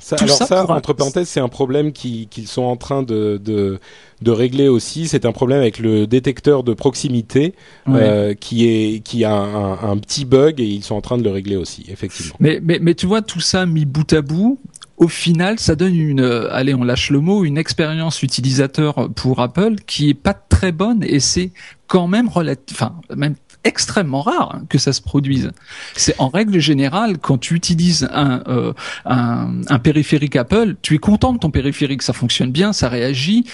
Ça, alors ça, entre parenthèses, c'est un problème qu'ils sont en train de, de de régler aussi. C'est un problème avec le détecteur de proximité euh, qui est qui a un, petit bug et ils sont en train de le régler aussi, effectivement. Mais mais mais tu vois tout ça mis bout à bout. Au final, ça donne une, euh, allez, on lâche le mot, une expérience utilisateur pour Apple qui est pas très bonne et c'est quand même enfin même extrêmement rare que ça se produise. C'est en règle générale quand tu utilises un, euh, un, un périphérique Apple, tu es content de ton périphérique, ça fonctionne bien, ça réagit,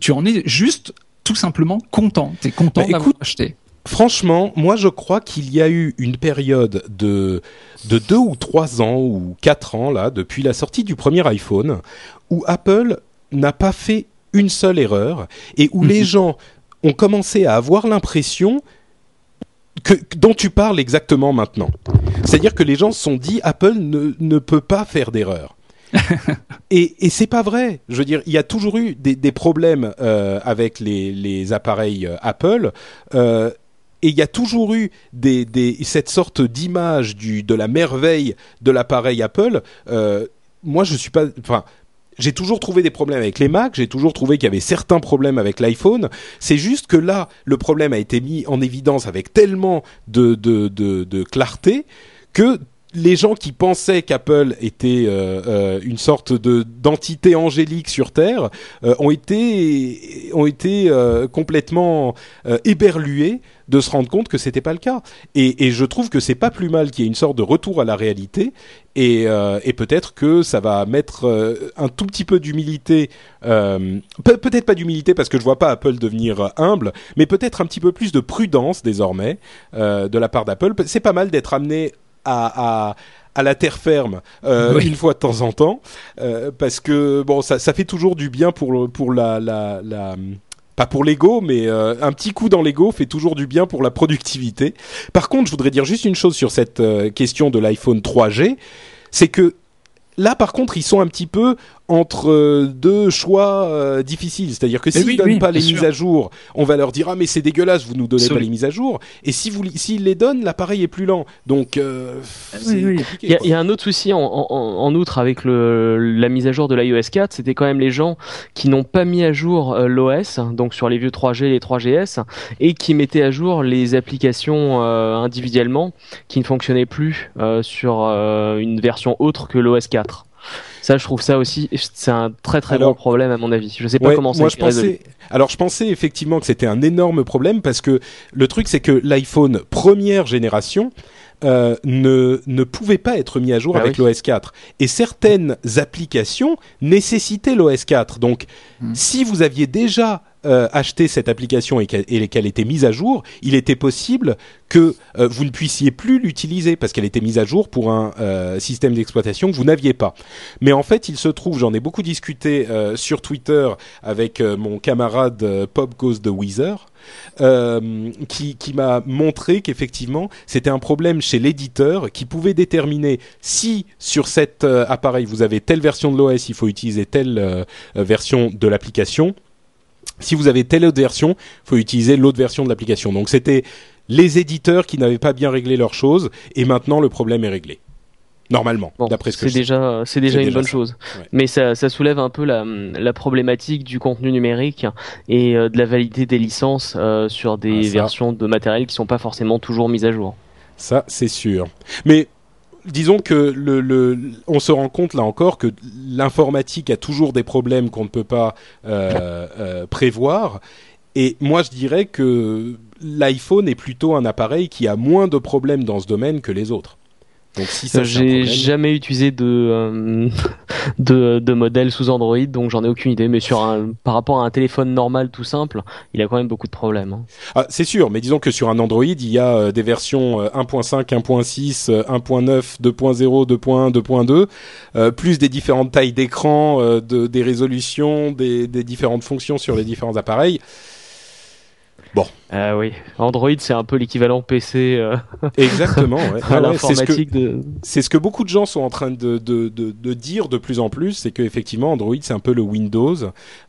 tu en es juste tout simplement content. Tu es content bah, d'avoir acheté. Franchement, moi je crois qu'il y a eu une période de de deux ou trois ans ou quatre ans là depuis la sortie du premier iPhone où Apple n'a pas fait une seule erreur et où les mhm. gens ont commencé à avoir l'impression que, dont tu parles exactement maintenant. C'est-à-dire que les gens se sont dit Apple ne, ne peut pas faire d'erreur. et, et c'est pas vrai. Je veux dire, il y a toujours eu des, des problèmes euh, avec les, les, appareils euh, Apple. Euh, et il y a toujours eu des, des, cette sorte d'image du de la merveille de l'appareil Apple. Moi, je suis pas. Enfin, j'ai toujours trouvé des problèmes avec les Mac, j'ai toujours trouvé qu'il y avait certains problèmes avec l'iPhone. C'est juste que là, le problème a été mis en évidence avec tellement de, de, clarté que les gens qui pensaient qu'Apple était euh, euh, une sorte de d'entité angélique sur Terre euh, ont été ont été complètement éberlués de se rendre compte que c'était pas le cas. Et, je trouve que c'est pas plus mal qu'il y ait une sorte de retour à la réalité. Et, et peut-être que ça va mettre un tout petit peu d'humilité, peut-être pas d'humilité parce que je vois pas Apple devenir humble, mais peut-être un petit peu plus de prudence désormais de la part d'Apple. C'est pas mal d'être amené à, à la terre ferme euh, une fois de temps en temps euh, parce que bon ça, ça fait toujours du bien pour pour la, la, la pas pour l'ego, mais euh, un petit coup dans l'ego fait toujours du bien pour la productivité. Par contre, je voudrais dire juste une chose sur cette question de l'iPhone 3G, c'est que là, par contre, ils sont un petit peu entre euh, deux choix euh, difficiles. C'est-à-dire que s'ils ne donnent pas les mises à jour, on va leur dire ah mais c'est dégueulasse, vous nous donnez pas les mises à jour. Et si vous s'ils les donnent, l'appareil est plus lent. Donc euh, il, y a, un autre souci en, outre avec le, la mise à jour de l'iOS 4, c'était quand même les gens qui n'ont pas mis à jour l'OS, donc sur les vieux 3G, les 3GS, et qui mettaient à jour les applications individuellement qui ne fonctionnaient plus sur une version autre que l'OS 4. Ça, je trouve ça aussi, c'est un très très gros problème à mon avis. Je sais pas comment ça pensais, Alors, je pensais effectivement que c'était un énorme problème parce que le truc, c'est que l'iPhone première génération, euh, ne, ne pouvait pas être mis à jour bah avec l'OS 4. Et certaines applications nécessitaient l'OS 4. Donc, hmm. si vous aviez déjà euh, acheté cette application et qu'elle était mise à jour, il était possible que euh, vous ne puissiez plus l'utiliser parce qu'elle était mise à jour pour un système d'exploitation que vous n'aviez pas. Mais en fait, il se trouve, j'en ai beaucoup discuté sur Twitter avec mon camarade Pop Goes the Weezer, euh, qui, m'a montré qu'effectivement c'était un problème chez l'éditeur qui pouvait déterminer si sur cet euh, appareil vous avez telle version de l'OS, il faut utiliser telle euh, version de l'application. Si vous avez telle autre version, il faut utiliser l'autre version de l'application. Donc c'était les éditeurs qui n'avaient pas bien réglé leurs choses et maintenant le problème est réglé. Normalement, d'après ce que c'est déjà c'est déjà une bonne chose. Mais ça, ça soulève un peu la, la problématique du contenu numérique et de la validité des licences sur des ah, versions de matériel qui sont pas forcément toujours mises à jour. Ça, c'est sûr. Mais disons que le, on se rend compte là encore que l'informatique a toujours des problèmes qu'on ne peut pas euh, euh, prévoir. Et moi, je dirais que l'iPhone est plutôt un appareil qui a moins de problèmes dans ce domaine que les autres. Donc si ça j'ai jamais utilisé de, euh, de, de modèle sous Android, donc j'en ai aucune idée. Mais sur un, par rapport à un téléphone normal tout simple, il a quand même beaucoup de problèmes. Hein. Ah, c'est sûr, mais disons que sur un Android, il y a euh, des versions 1.5, 1.6, 1.9, 2.0, 2.1, 2.2, plus des différentes tailles d'écran, euh, de, des résolutions, des, des différentes fonctions sur les différents appareils. Bon. Euh, oui, Android c'est un peu l'équivalent PC. Euh, Exactement. Ouais. c'est ce, que, de... ce que beaucoup de gens sont en train de, de, de, de dire de plus en plus, c'est qu'effectivement Android c'est un peu le Windows,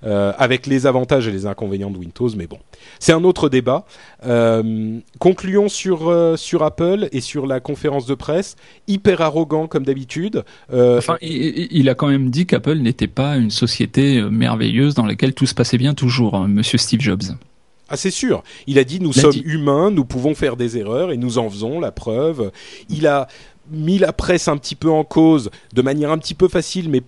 euh, avec les avantages et les inconvénients de Windows, mais bon, c'est un autre débat. Euh, concluons sur euh, sur Apple et sur la conférence de presse, hyper arrogant comme d'habitude. enfin, il, il, a quand même dit qu'Apple n'était pas une société merveilleuse dans laquelle tout se passait bien toujours, hein, Monsieur Steve Jobs. Ah, c'est sûr. Il a dit nous sommes humains, nous pouvons faire des erreurs et nous en faisons la preuve. Il a mis la presse un petit peu en cause de manière un petit peu facile, mais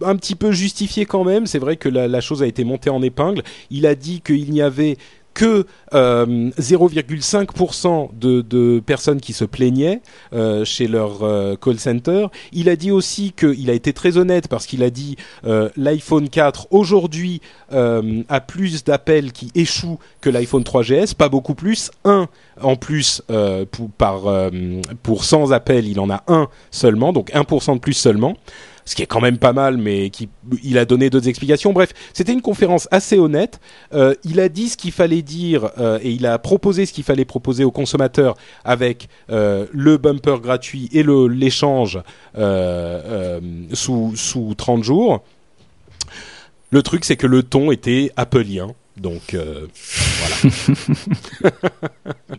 un petit peu justifiée quand même. C'est vrai que la, la, chose a été montée en épingle. Il a dit qu'il n'y avait que 0,5% euh, de, personnes qui se plaignaient euh, chez leur euh, call center. Il a dit aussi qu'il a été très honnête parce qu'il a dit l'iPhone 4 aujourd'hui a plus d'appels qui échouent que l'iPhone 3GS, pas beaucoup plus. Un en plus pour, par, pour 100 appels, il en a un seulement, donc 1% de plus seulement ce qui est quand même pas mal, mais qui, il a donné d'autres explications. Bref, c'était une conférence assez honnête. Euh, il a dit ce qu'il fallait dire euh, et il a proposé ce qu'il fallait proposer aux consommateurs avec euh, le bumper gratuit et l'échange sous sous 30 jours. Le truc, c'est que le ton était appelien. Donc voilà.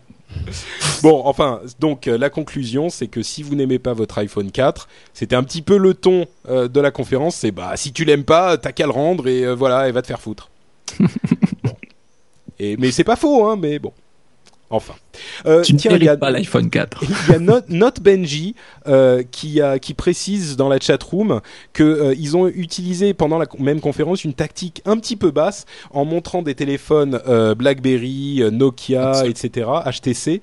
bon, enfin, donc euh, la conclusion, c'est que si vous n'aimez pas votre iPhone 4, c'était un petit peu le ton euh, de la conférence. C'est bah si tu l'aimes pas, t'as qu'à le rendre et euh, voilà, et va te faire foutre. Et mais c'est pas faux, hein. Mais bon. Enfin. Euh, tu tiens, ne pas l'iPhone 4. Il y a Not, Benji euh, qui, a, qui précise dans la chatroom qu'ils euh, ils ont utilisé pendant la même conférence une tactique un petit peu basse en montrant des téléphones euh, BlackBerry, euh, Nokia, etc., HTC,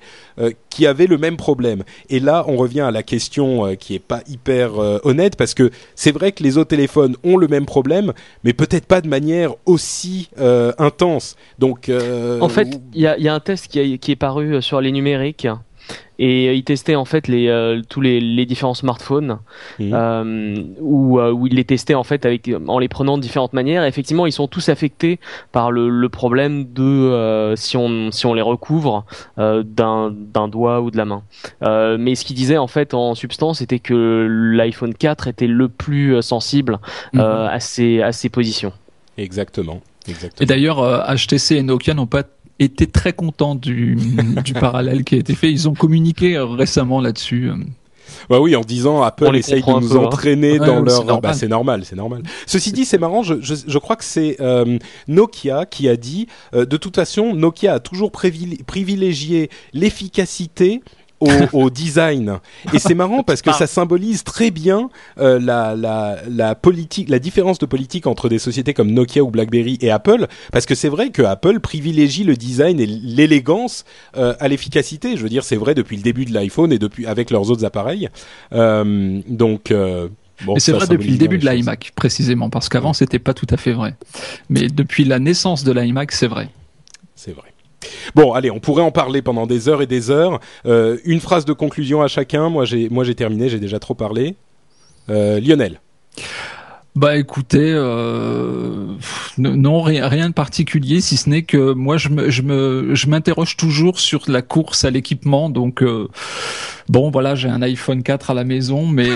qui avaient le même problème. Et là, on revient à la question qui est pas hyper honnête parce que c'est vrai que les autres téléphones ont le même problème, mais peut-être pas de manière aussi intense. Donc, en fait, il y a, y a, un test qui, qui est paru sur les numériques. Et il testait en fait les euh, tous les, les, différents smartphones mmh. euh, où, euh, où il les testait en fait avec en les prenant de différentes manières. Et effectivement ils sont tous affectés par le, le problème de euh, si on si on les recouvre euh, d'un d'un doigt ou de la main. Mais ce qu'il disait en fait en substance c'était que l'iPhone 4 était le plus sensible mmh. à ces à ces positions. Exactement. Et d'ailleurs, HTC et Nokia n'ont pas étaient très contents du, du parallèle qui a été fait. Ils ont communiqué récemment là-dessus. Bah oui, en disant Apple essaye de nous hein. entraîner dans leur. Bah, c'est normal, c'est normal. Ceci dit, c'est marrant. Je, je, je, crois que c'est euh, Nokia qui a dit. Euh, de toute façon, Nokia a toujours privilégié l'efficacité au, au, design. Et c'est marrant parce que ça symbolise très bien euh, la, la, la, politique, la différence de politique entre des sociétés comme Nokia ou BlackBerry et Apple, parce que c'est vrai que Apple privilégie le design et l'élégance euh, à l'efficacité. Je veux dire, c'est vrai depuis le début de l'iPhone et depuis avec leurs autres appareils. Euh, donc euh, Bon, c'est vrai depuis le début de l'iMac précisément, parce qu'avant c'était pas tout à fait vrai. Mais depuis la naissance de l'iMac, c'est vrai. C'est vrai. Bon, allez, on pourrait en parler pendant des heures et des heures. Euh, une phrase de conclusion à chacun. Moi, j'ai, moi, j'ai terminé. J'ai déjà trop parlé. Euh, Lionel. Bah écoutez, euh, non rien, de particulier, si ce n'est que moi je me je me je m'interroge toujours sur la course à l'équipement. Donc bon voilà, j'ai un iPhone 4 à la maison, mais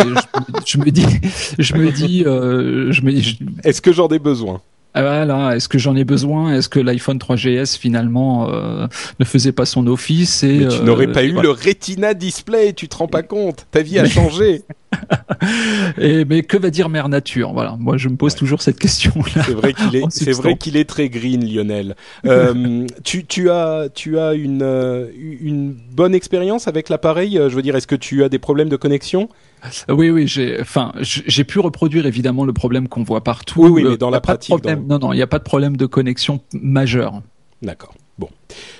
je, me dis je me dis je me dis. Est-ce que j'en ai besoin? Voilà, est-ce que j'en ai besoin? Est-ce que l'iPhone 3GS finalement euh, ne faisait pas son office et Mais tu n'aurais pas eu le Retina Display, tu te rends pas compte Ta vie a changé. et mais que va dire Mère Nature? Voilà, moi je me pose toujours cette question-là. C'est vrai qu'il est, c'est vrai qu'il est très green, Lionel. Euh, tu, tu as, tu as une, une bonne expérience avec l'appareil? Je veux dire, est-ce que tu as des problèmes de connexion? Oui, oui, j'ai, enfin, j'ai pu reproduire évidemment le problème qu'on voit partout. Oui, oui, mais dans la pratique, non, non, il n'y a pas de problème de connexion majeur. D'accord. Bon,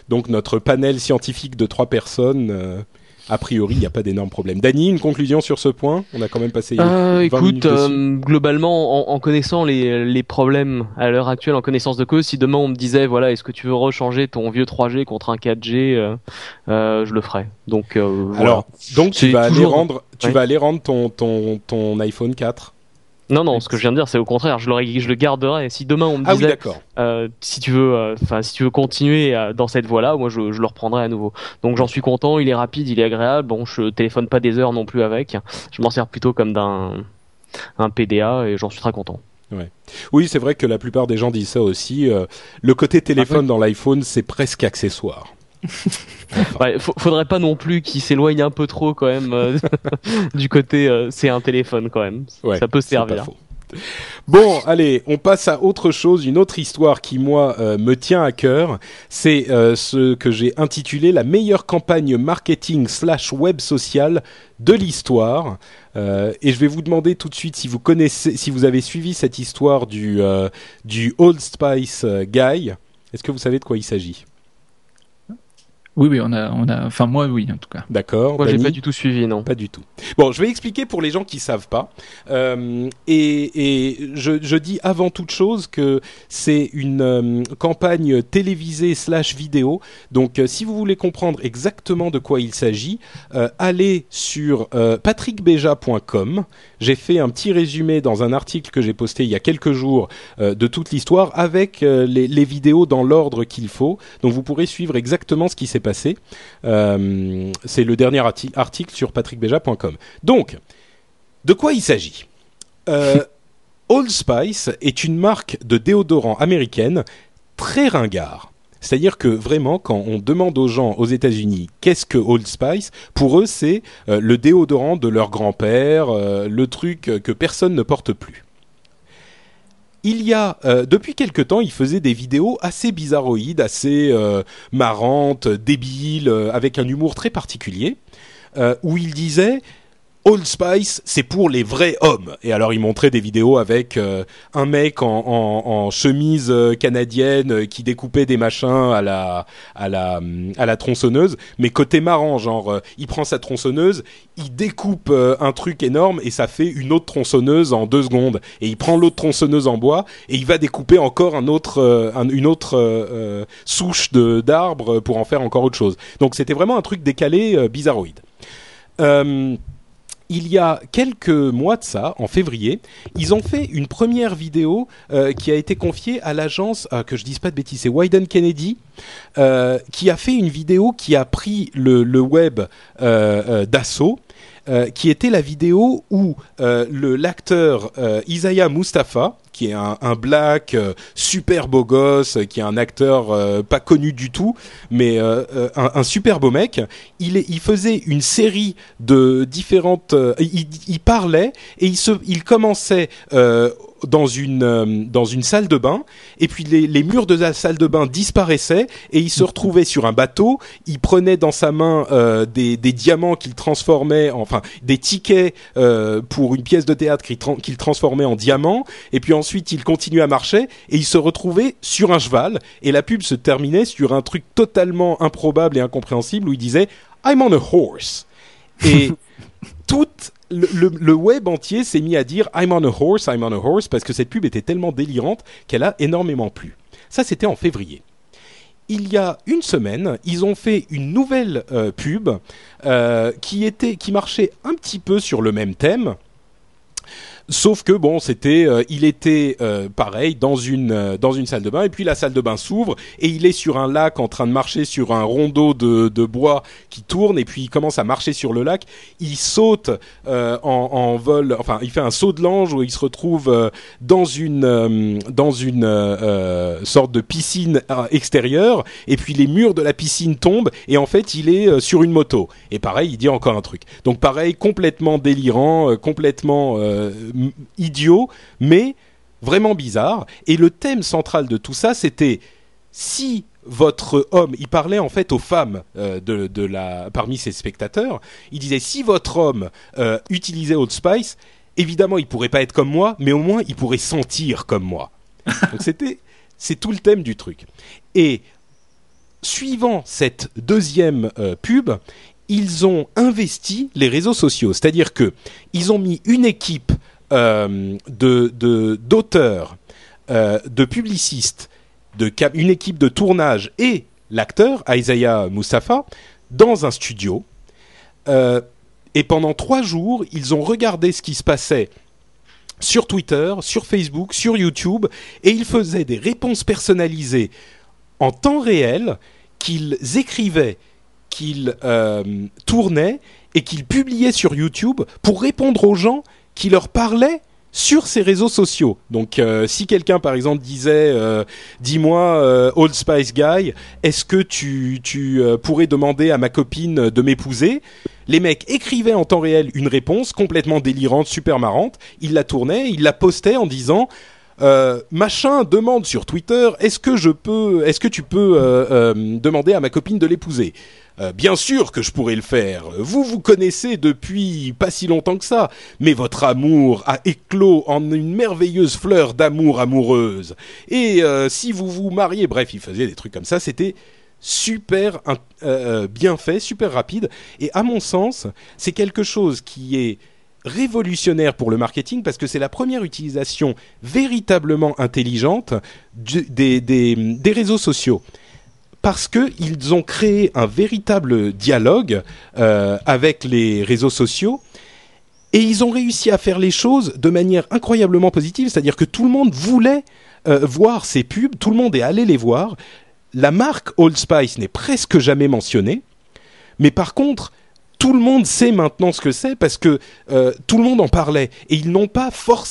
donc notre panel scientifique de trois personnes. Euh, a priori, il n'y a pas d'énormes problèmes. Dany, une conclusion sur ce point? On a quand même passé. Euh, 20 écoute, euh, globalement, en, en, connaissant les, les problèmes à l'heure actuelle, en connaissance de cause, si demain on me disait, voilà, est-ce que tu veux rechanger ton vieux 3G contre un 4G, euh, euh, je le ferais. Donc, euh, alors, donc tu vas aller rendre, tu vas aller rendre ton ton ton iPhone 4 non, non, ce que je viens de dire, c'est au contraire, je le, je le garderai. Si demain on me ah disait, euh, si tu veux, euh, si tu veux continuer euh, dans cette voie-là, moi, je, je, le reprendrai à nouveau. Donc, j'en suis content. Il est rapide, il est agréable. Bon, je téléphone pas des heures non plus avec. Je m'en sers plutôt comme d'un un PDA et j'en suis très content. Ouais. Oui, c'est vrai que la plupart des gens disent ça aussi. Le côté téléphone dans l'iPhone, c'est presque accessoire. Ouais, faudrait pas non plus qu'il s'éloigne un peu trop quand même euh, du côté euh, c'est un téléphone quand même. ça peut servir. Bon, allez, on passe à autre chose, une autre histoire qui moi euh, me tient à cœur. C'est ce que j'ai intitulé la meilleure campagne marketing slash web social de l'histoire. et je vais vous demander tout de suite si vous connaissez, si vous avez suivi cette histoire du du Old Spice Guy. Est-ce que vous savez de quoi il s'agit? Oui, oui, on a, on a, enfin moi, oui, en tout cas. D'accord. Moi, j'ai pas du tout suivi, non. Pas du tout. Bon, je vais expliquer pour les gens qui savent pas. Euh, et, et je, je, dis avant toute chose que c'est une euh, campagne télévisée slash vidéo. Donc, euh, si vous voulez comprendre exactement de quoi il s'agit, euh, allez sur patrickbeja.com. J'ai fait un petit résumé dans un article que j'ai posté il y a quelques jours de toute l'histoire avec les, les vidéos dans l'ordre qu'il faut. Donc, vous pourrez suivre exactement ce qui s'est passé. Euh, c'est le dernier article sur patrickbeja.com. Donc, de quoi il s'agit? Euh, Old Spice est une marque de déodorant américaine très ringard. C'est-à-dire que vraiment, quand on demande aux gens aux États-Unis qu'est-ce que Old Spice, pour eux c'est euh, le déodorant de leur grand-père, le truc que personne ne porte plus il y a euh, depuis quelque temps, il faisait des vidéos assez bizarroïdes, assez euh, marrantes, débiles, euh, avec un humour très particulier, où il disait Old Spice, c'est pour les vrais hommes. Et alors il montrait des vidéos avec euh, un mec en, en, en chemise euh, canadienne euh, qui découpait des machins à la à la à la tronçonneuse, mais côté marrant, genre il prend sa tronçonneuse, il découpe un truc énorme et ça fait une autre tronçonneuse en deux secondes. Et il prend l'autre tronçonneuse en bois et il va découper encore un autre une autre souche de d'arbre pour en faire encore autre chose. Donc c'était vraiment un truc décalé bizarroïde. Euh, il y a quelques mois de ça, en février, ils ont fait une première vidéo euh, qui a été confiée à l'agence, euh, que je dise pas de bêtises, c'est Wyden Kennedy, euh, qui a fait une vidéo qui a pris le, web d'assaut. qui était la vidéo où l'acteur Isaiah Mustafa, qui est un, black euh, super beau gosse, qui est un acteur euh, pas connu du tout, mais euh, un, super beau mec. Il, faisait une série de différentes. Il, il, parlait et il commençait dans une euh, dans une salle de bain et puis les, les, murs de la salle de bain disparaissaient et il se retrouvait sur un bateau. Il prenait dans sa main euh, des, des diamants qu'il transformait, enfin des tickets euh, pour une pièce de théâtre qu'il tra transformait en diamants. Et puis ensuite il continuait à marcher et il se retrouvait sur un cheval. Et la pub se terminait sur un truc totalement improbable et incompréhensible où il disait I'm on a horse. Et toute le, web entier s'est mis à dire I'm on a horse, I'm on a horse, parce que cette pub était tellement délirante qu'elle a énormément plu. Ça, c'était en février. Il y a une semaine, ils ont fait une nouvelle euh, pub euh, qui était, qui marchait un petit peu sur le même thème. Sauf que bon, c'était, euh, il était euh, pareil dans une euh, dans une salle de bain et puis la salle de bain s'ouvre et il est sur un lac en train de marcher sur un rondeau de, bois qui tourne et puis il commence à marcher sur le lac. Il saute en, en, vol, enfin il fait un saut de l'ange où il se retrouve dans une dans une sorte de piscine extérieure et puis les murs de la piscine tombent et en fait il est sur une moto. Et pareil, il dit encore un truc. Donc pareil, complètement délirant, complètement idiot, mais vraiment bizarre. Et le thème central de tout ça, c'était si votre homme, il parlait en fait aux femmes euh, de, la, parmi ses spectateurs, il disait si votre homme euh, utilisait Old Spice, évidemment il pourrait pas être comme moi, mais au moins il pourrait sentir comme moi. Donc c'était, c'est tout le thème du truc. Et suivant cette deuxième euh, pub, ils ont investi les réseaux sociaux, c'est-à-dire que ils ont mis une équipe euh, d'auteurs, euh, de, publicistes, de une équipe de tournage et l'acteur Isaiah Moussafa dans un studio. Euh, et pendant trois jours, ils ont regardé ce qui se passait sur Twitter, sur Facebook, sur YouTube, et ils faisaient des réponses personnalisées en temps réel qu'ils écrivaient, qu'ils tournaient et qu'ils publiaient sur YouTube pour répondre aux gens qui leur parlait sur ces réseaux sociaux. Donc, euh, si quelqu'un, par exemple, disait euh, Dis-moi, euh, Old Spice Guy, est-ce que tu, tu pourrais demander à ma copine de m'épouser? Les mecs écrivaient en temps réel une réponse complètement délirante, super marrante. Ils la tournaient, ils la postaient en disant machin demande sur Twitter est-ce que je peux est-ce que tu peux demander à ma copine de l'épouser? Euh, bien sûr que je pourrais le faire. Vous vous connaissez depuis pas si longtemps que ça, mais votre amour a éclos en une merveilleuse fleur d'amour amoureuse. Et euh, si vous vous mariez, bref, il faisait des trucs comme ça, c'était super euh, bien fait, super rapide. Et à mon sens, c'est quelque chose qui est révolutionnaire pour le marketing parce que c'est la première utilisation véritablement intelligente des, des réseaux sociaux parce qu'ils ont créé un véritable dialogue euh, avec les réseaux sociaux et ils ont réussi à faire les choses de manière incroyablement positive, c'est-à-dire que tout le monde voulait euh, voir ces pubs, tout le monde est allé les voir. La marque Old Spice n'est presque jamais mentionnée, mais par contre, tout le monde sait maintenant ce que c'est parce que euh, tout le monde en parlait et ils n'ont pas forcément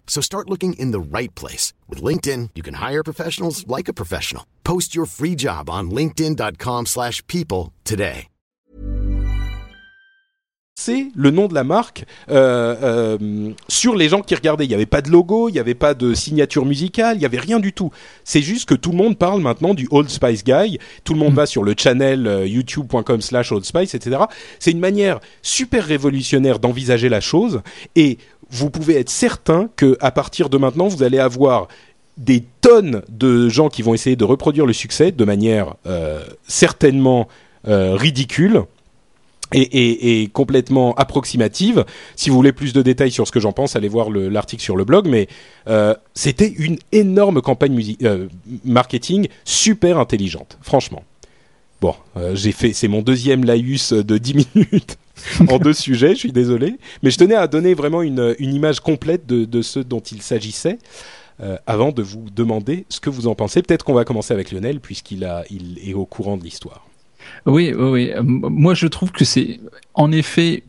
So start looking in the right place. With LinkedIn, you can hire professionals like a professional. Post your free job on linkedin.com slash people today. C'est le nom de la marque euh, euh, sur les gens qui regardaient. Il n'y avait pas de logo, il n'y avait pas de signature musicale, il n'y avait rien du tout. C'est juste que tout le monde parle maintenant du Old Spice Guy. Tout le monde mm. va sur le channel euh, youtube.com slash Old Spice, etc. C'est une manière super révolutionnaire d'envisager la chose et vous pouvez être certain que à partir de maintenant, vous allez avoir des tonnes de gens qui vont essayer de reproduire le succès de manière euh, certainement euh, ridicule. et, complètement approximative. Si vous voulez plus de détails sur ce que j'en pense, allez voir l'article sur le blog. Mais euh, c'était une énorme campagne marketing super intelligente, franchement. Bon, j'ai fait, c'est mon deuxième laïus de 10 minutes en deux sujets. Je suis désolé, mais je tenais à donner vraiment une, une image complète de, de ce dont il s'agissait. Euh, avant de vous demander ce que vous en pensez. Peut-être qu'on va commencer avec Lionel puisqu'il a, il est au courant de l'histoire. Oui, oui, oui. Moi, je trouve que c'est en effet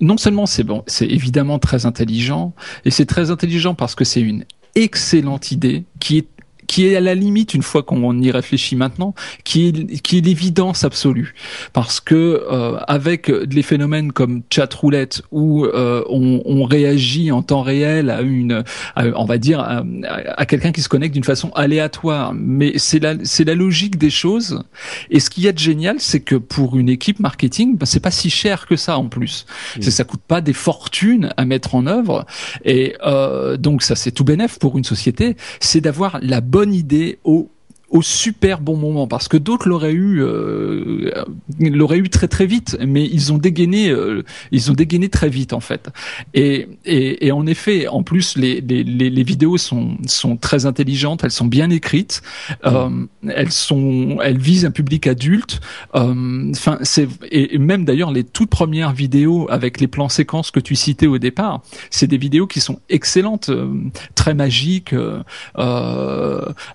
non seulement c'est bon, c'est évidemment très intelligent, et c'est très intelligent parce que c'est une excellente idée qui est qui est à la limite, une fois qu'on y réfléchit maintenant, qui est, qui est l'évidence absolue. Parce que euh, avec des phénomènes comme chat roulette, où euh, on, on, réagit en temps réel à une, on va dire, à, quelqu'un qui se connecte d'une façon aléatoire, mais c'est la, c'est la logique des choses. Et ce qu'il y a de génial, c'est que pour une équipe marketing, ben, c'est pas si cher que ça en plus. Mmh. Ça coûte pas des fortunes à mettre en œuvre. Et euh, donc ça, c'est tout bénéf pour une société. C'est d'avoir la bonne bonne idée au au super bon moment parce que d'autres l'auraient eu euh, l'auraient eu très très vite mais ils ont dégainé euh, ils ont dégainé très vite en fait. Et, et, et en effet en plus les, les, les, vidéos sont sont très intelligentes elles sont bien écrites euh, elles sont elles visent un public adulte euh, enfin c'est et même d'ailleurs les toutes premières vidéos avec les plans séquences que tu citais au départ c'est des vidéos qui sont excellentes euh, très magiques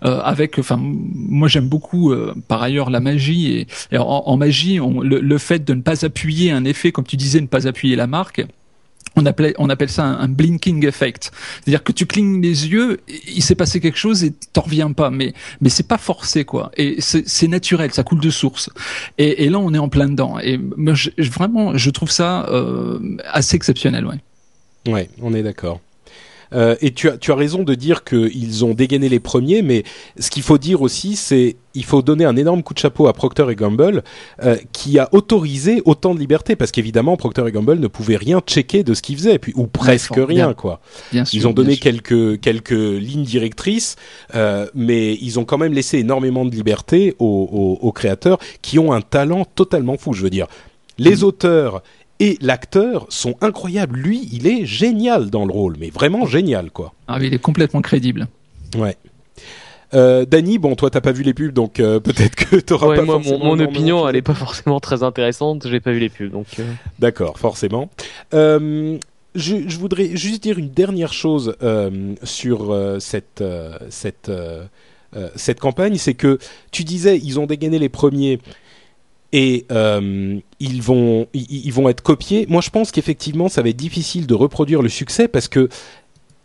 avec enfin moi j'aime beaucoup euh, par ailleurs la magie et, en, magie le, fait de ne pas appuyer un effet comme tu disais ne pas appuyer la marque on appelle, ça un, blinking effect. C'est-à-dire que tu clignes les yeux, il s'est passé quelque chose et t'en reviens pas. Mais, mais c'est pas forcé, quoi. Et c'est naturel, ça coule de source. Et, là, on est en plein dedans. Et moi, vraiment, je trouve ça euh, assez exceptionnel, ouais. Ouais, on est d'accord. Euh, et tu as, tu as raison de dire qu'ils ont dégainé les premiers, mais ce qu'il faut dire aussi, c'est il faut donner un énorme coup de chapeau à Procter et Gamble euh, qui a autorisé autant de liberté parce qu'évidemment Procter et Gamble ne pouvait rien checker de ce qu'ils faisaient puis ou presque rien quoi. ils ont donné quelques quelques lignes directrices euh, mais ils ont quand même laissé énormément de liberté aux, aux, créateurs qui ont un talent totalement fou je veux dire. Les mm. auteurs et l'acteur sont incroyables. Lui, il est génial dans le rôle, mais vraiment génial, quoi. Ah il est complètement crédible. Ouais. Euh, Dany, bon, toi, t'as pas vu les pubs, donc euh, peut-être que t'auras ouais, pas moi, Mon, opinion, elle est pas forcément très intéressante. J'ai pas vu les pubs, donc. Euh. D'accord, forcément. Euh, je, je, voudrais juste dire une dernière chose sur cette cette cette campagne, c'est que tu disais, ils ont dégainé les premiers et euh, ils vont ils, vont être copiés. Moi, je pense qu'effectivement, ça va être difficile de reproduire le succès parce que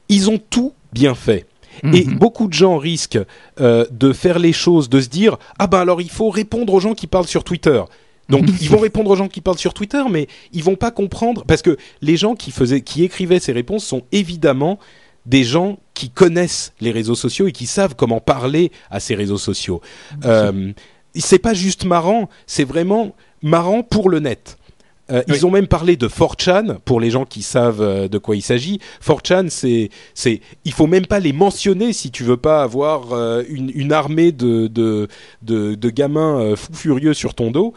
ils ont tout bien fait. Et mhm. beaucoup de gens risquent euh, de faire les choses, de se dire ah ben alors il faut répondre aux gens qui parlent sur Twitter. Donc ils vont répondre aux gens qui parlent sur Twitter, mais ils vont pas comprendre parce que les gens qui faisaient, qui écrivaient ces réponses sont évidemment des gens qui connaissent les réseaux sociaux et qui savent comment parler à ces réseaux sociaux. Euh, c'est pas juste marrant, c'est vraiment marrant pour le net. Euh, ils ont même parlé de 4chan pour les gens qui savent euh, de quoi il s'agit. 4chan, c'est, c'est, il faut même pas les mentionner si tu veux pas avoir euh, une, une, armée de de, de, de gamins fous furieux sur ton dos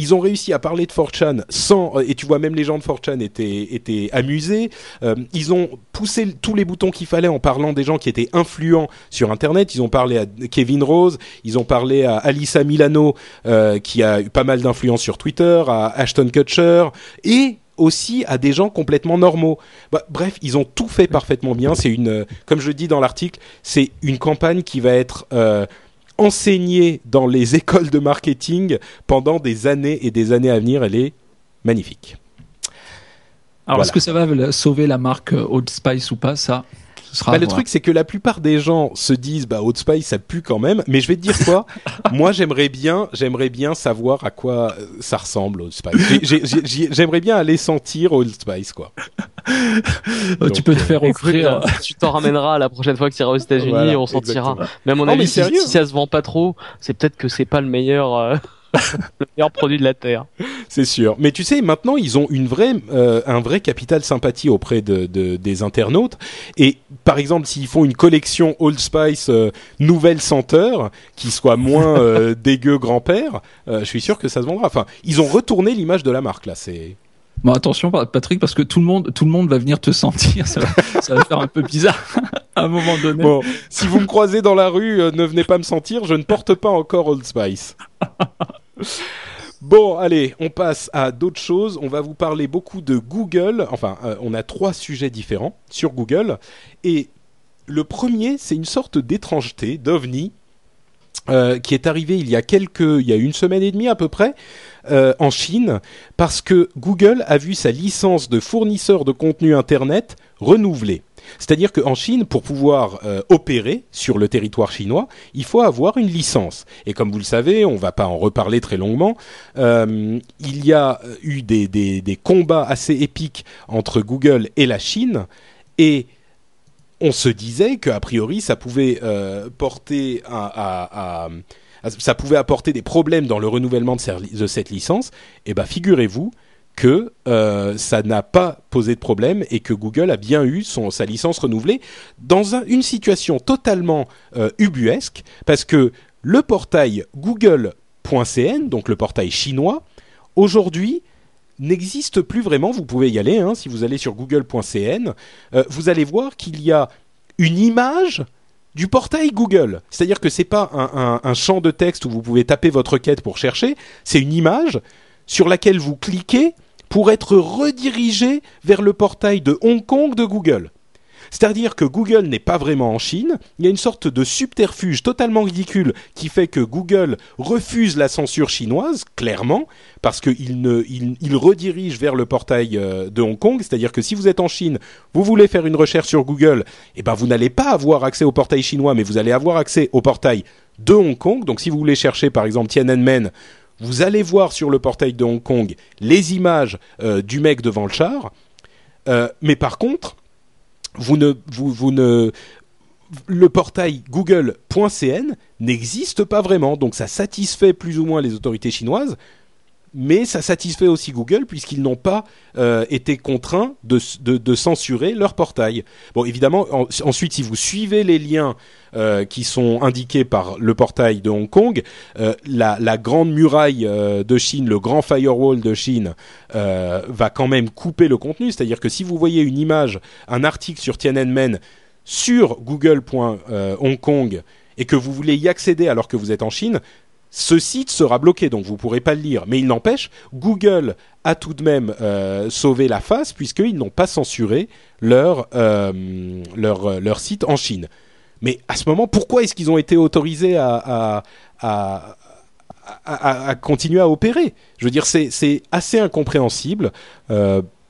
ils ont réussi à parler de 4chan sans et tu vois même les gens de 4chan étaient étaient amusés. Euh, ils ont poussé tous les boutons qu'il fallait en parlant des gens qui étaient influents sur internet. Ils ont parlé à Kevin Rose, ils ont parlé à Alissa Milano euh, qui a eu pas mal d'influence sur Twitter, à Ashton Kutcher et aussi à des gens complètement normaux. Bah, bref, ils ont tout fait parfaitement bien. C'est une, comme je dis dans l'article, c'est une campagne qui va être euh, enseignée dans les écoles de marketing pendant des années et des années à venir. Elle est magnifique. Alors, est-ce que ça va sauver la marque Old Spice ou pas Ça, bah, le truc, c'est que la plupart des gens se disent, bah, Old Spice, ça pue quand même. Mais je vais te dire quoi? Moi, j'aimerais bien, j'aimerais bien savoir à quoi euh, ça ressemble, Old Spice. J'aimerais bien aller sentir Old Spice, quoi. Oh, tu peux te faire offrir. tu t'en ramèneras la prochaine fois que tu iras aux États-Unis, on sentira. Mais à mon avis, si, ça se vend pas trop, c'est peut-être que c'est pas le meilleur. Euh, le meilleur produit de la terre. C'est sûr. Mais tu sais, maintenant ils ont une vraie, euh, un vrai capital sympathie auprès de, des internautes. Et par exemple, s'ils font une collection Old Spice euh, nouvelle senteur qui soit moins euh, dégueu grand-père, je suis sûr que ça se vendra. Enfin, ils ont retourné l'image de la marque là. C'est Bon, attention, Patrick, parce que tout le monde, tout le monde va venir te sentir. Ça va, ça va faire un peu bizarre à un moment donné. Bon, si vous me croisez dans la rue, euh, ne venez pas me sentir. Je ne porte pas encore Old Spice. Bon, allez, on passe à d'autres choses. On va vous parler beaucoup de Google. Enfin, euh, on a trois sujets différents sur Google. Et le premier, c'est une sorte d'étrangeté, d'ovni, euh, qui est arrivé il y a quelques, il y a une semaine et demie à peu près, euh, en Chine, parce que Google a vu sa licence de fournisseur de contenu Internet renouvelée. C'est-à-dire qu'en Chine, pour pouvoir euh, opérer sur le territoire chinois, il faut avoir une licence. Et comme vous le savez, on ne va pas en reparler très longuement, il y a eu des, des, combats assez épiques entre Google et la Chine, et on se disait qu'a priori ça pouvait euh, porter à, ça pouvait apporter des problèmes dans le renouvellement de, cette licence. Et eh ben figurez-vous que euh, ça n'a pas posé de problème et que Google a bien eu son, sa licence renouvelée dans une situation totalement euh, ubuesque parce que le portail google.cn, donc le portail chinois, aujourd'hui n'existe plus vraiment. Vous pouvez y aller, hein, si vous allez sur google.cn, euh, vous allez voir qu'il y a une image du portail Google. C'est-à-dire que c'est pas un, champ de texte où vous pouvez taper votre requête pour chercher, c'est une image sur laquelle vous cliquez pour être redirigé vers le portail de Hong Kong de Google. C'est-à-dire que Google n'est pas vraiment en Chine, il y a une sorte de subterfuge totalement ridicule qui fait que Google refuse la censure chinoise, clairement, parce qu'il redirige vers le portail euh, de Hong Kong, c'est-à-dire que si vous êtes en Chine, vous voulez faire une recherche sur Google, eh ben vous n'allez pas avoir accès au portail chinois, mais vous allez avoir accès au portail de Hong Kong. Donc si vous voulez chercher par exemple Tiananmen, vous allez voir sur le portail de Hong Kong les images euh, du mec devant le char. Euh, mais par contre, le portail google.cn n'existe pas vraiment, donc ça satisfait plus ou moins les autorités chinoises, mais ça satisfait aussi Google puisqu'ils n'ont pas euh, été contraints de, censurer leur portail. Bon, évidemment, ensuite, si vous suivez les liens euh, qui sont indiqués par le portail de Hong Kong, euh, la, la, grande muraille de Chine, le grand firewall de Chine, va quand même couper le contenu. C'est-à-dire que si vous voyez une image, un article sur Tiananmen sur google.hongkong et que vous voulez y accéder alors que vous êtes en Chine, ce site sera bloqué, donc vous ne pourrez pas le lire. Mais il n'empêche, Google a tout de même euh, sauvé la face puisqu'ils n'ont pas censuré leur, euh, leur, euh, leur, site en Chine. Mais à ce moment, pourquoi est-ce qu'ils ont été autorisés à, à, à, à, continuer à opérer? Je veux dire, c'est assez incompréhensible.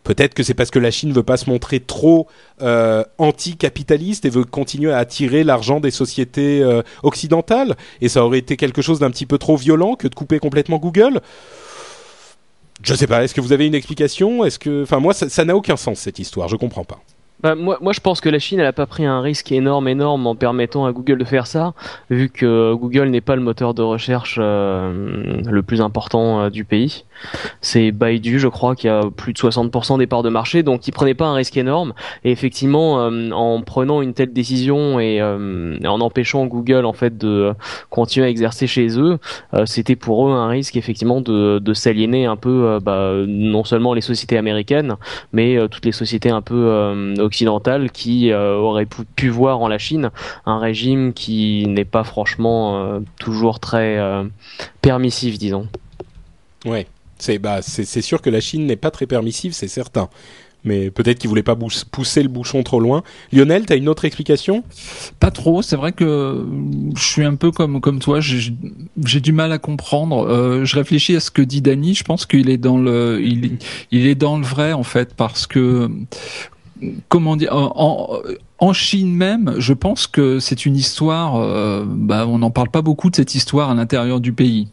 Peut-être que c'est parce que la Chine veut pas se montrer trop euh, anticapitaliste et veut continuer à attirer l'argent des sociétés euh, occidentales. Et ça aurait été quelque chose d'un petit peu trop violent que de couper complètement Google. Je sais pas. Est-ce que vous avez une explication? Est-ce que, enfin, moi, ça n'a aucun sens cette histoire. Je comprends pas. Bah, moi, je pense que la Chine, elle a pas pris un risque énorme, énorme en permettant à Google de faire ça, vu que Google n'est pas le moteur de recherche euh, le plus important du pays. C'est Baidu, je crois, qui a plus de 60% des parts de marché, donc ils prenaient pas un risque énorme. Et effectivement, euh, en prenant une telle décision et en empêchant Google en fait de continuer à exercer chez eux, c'était pour eux un risque effectivement de, s'aliéner un peu, bah, non seulement les sociétés américaines, mais toutes les sociétés un peu occidentale qui euh, aurait pu, voir en la Chine un régime qui n'est pas franchement euh, toujours très euh, permissif, disons. Ouais, c'est bah, c'est sûr que la Chine n'est pas très permissive, c'est certain mais peut-être qu'il voulait pas pousser le bouchon trop loin. Lionel, tu as une autre explication? Pas trop. C'est vrai que je suis un peu comme comme toi. J'ai du mal à comprendre. Euh, je réfléchis à ce que dit Dany. Je pense qu'il est dans le il, il est dans le vrai en fait parce que comment dire en Chine même, je pense que c'est une histoire. Euh, bah, on n'en parle pas beaucoup de cette histoire à l'intérieur du pays.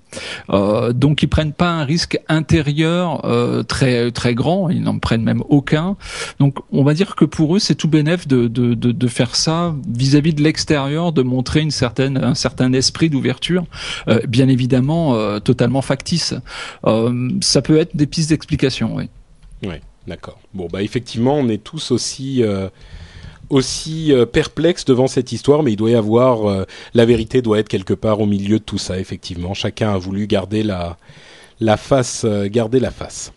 Euh, donc ils prennent pas un risque intérieur euh, très très grand. Ils n'en prennent même aucun. Donc on va dire que pour eux c'est tout bénéf de, de, de, de faire ça vis-à-vis de l'extérieur, de montrer une certaine un certain esprit d'ouverture, euh, bien évidemment euh, totalement factice. Euh, ça peut être des pistes d'explication, oui. Oui, d'accord. Bon bah effectivement on est tous aussi aussi euh, perplexe devant cette histoire, mais il doit y avoir euh, la vérité doit être quelque part au milieu de tout ça. Effectivement, chacun a voulu garder la face, euh, garder la face.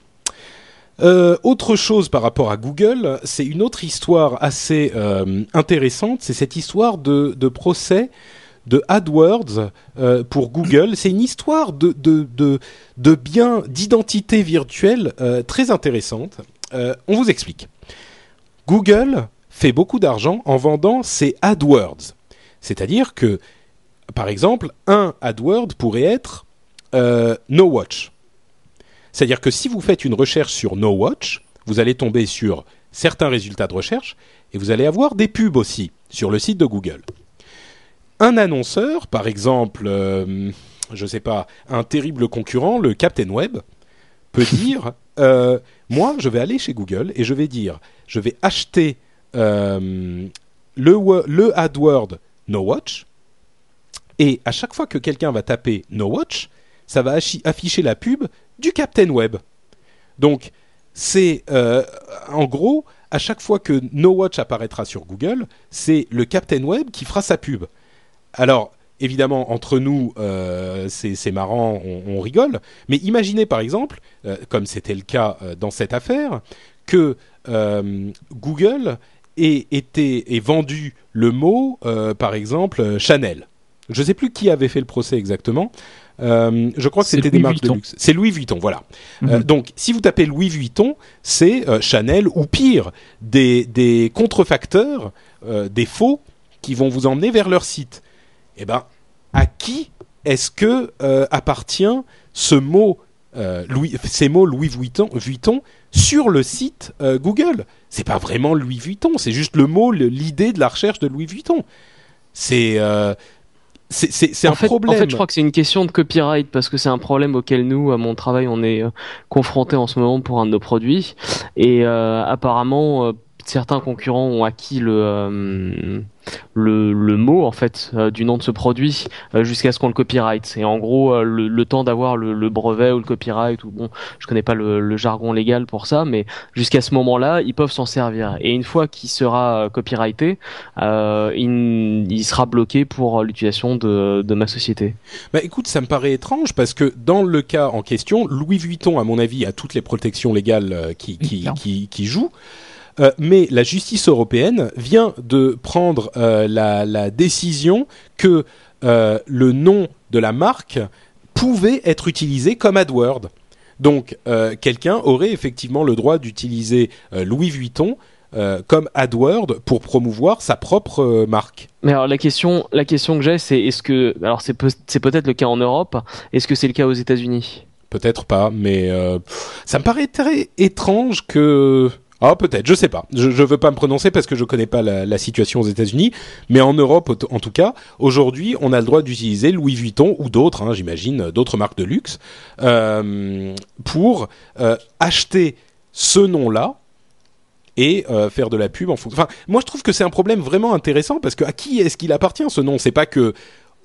autre chose par rapport à Google, c'est une autre histoire assez intéressante. C'est cette histoire de, procès de AdWords pour Google. C'est une histoire de, biens d'identité virtuelle très intéressante. on vous explique. Google fait beaucoup d'argent en vendant ses AdWords. C'est-à-dire que, par exemple, un AdWord pourrait être euh, No Watch. C'est-à-dire que si vous faites une recherche sur No Watch, vous allez tomber sur certains résultats de recherche et vous allez avoir des pubs aussi sur le site de Google. Un annonceur, par exemple, euh, je ne sais pas, un terrible concurrent, le Captain Web, peut dire euh, moi, je vais aller chez Google et je vais dire je vais acheter euh, le, le AdWord No Watch. Et à chaque fois que quelqu'un va taper No Watch, ça va afficher la pub du Captain Web. Donc, c'est euh, en gros, à chaque fois que No Watch apparaîtra sur Google, c'est le Captain Web qui fera sa pub. Alors, évidemment, entre nous, euh, c'est marrant, on, rigole, mais imaginez par exemple, comme c'était le cas dans cette affaire, que Google et été et vendu le mot, euh, par exemple, euh, Chanel. Je ne sais plus qui avait fait le procès exactement. Euh, je crois que c'était des marques de luxe. C'est Louis Vuitton, voilà. Mhm. donc, si vous tapez Louis Vuitton, c'est Chanel ou pire, des, des contrefacteurs, des faux qui vont vous emmener vers leur site. Eh ben, à qui est-ce que appartient ce mot Louis, ces mots Louis Vuitton, Vuitton sur le site Google c'est pas vraiment Louis Vuitton, c'est juste le mot, l'idée de la recherche de Louis Vuitton. C'est euh, c'est un problème. En fait, je crois que c'est une question de copyright parce que c'est un problème auquel nous, à mon travail, on est euh, confronté en ce moment pour un de nos produits. Et euh, apparemment, euh, certains concurrents ont acquis le le, le mot en fait euh, du nom de ce produit euh, jusqu'à ce qu'on le copyright. Et en gros, euh, le, temps d'avoir le, brevet ou le copyright ou bon, je connais pas le, jargon légal pour ça, mais jusqu'à ce moment-là, ils peuvent s'en servir. Et une fois qu'il sera copyrighté, il, il, sera bloqué pour l'utilisation de, de ma société. Bah écoute, ça me paraît étrange parce que dans le cas en question, Louis Vuitton, à mon avis, a toutes les protections légales qui, qui, qui, qui jouent. Euh, mais la justice européenne vient de prendre euh, la, décision que euh, le nom de la marque pouvait être utilisé comme AdWord. Donc quelqu'un aurait effectivement le droit d'utiliser Louis Vuitton comme AdWord pour promouvoir sa propre marque. Mais alors la question, la question que j'ai, c'est est-ce que, alors c'est peut-être le cas en Europe, est-ce que c'est le cas aux États-Unis? Peut-être pas, mais ça me paraît très étrange que ah peut-être, je sais pas. Je, ne veux pas me prononcer parce que je connais pas la, situation aux États-Unis, mais en Europe en tout cas, aujourd'hui, on a le droit d'utiliser Louis Vuitton ou d'autres, hein, j'imagine, d'autres marques de luxe, euh, pour euh, acheter ce nom-là et euh, faire de la pub en fonction. Enfin, moi je trouve que c'est un problème vraiment intéressant parce que à qui est-ce qu'il appartient ce nom? C'est pas que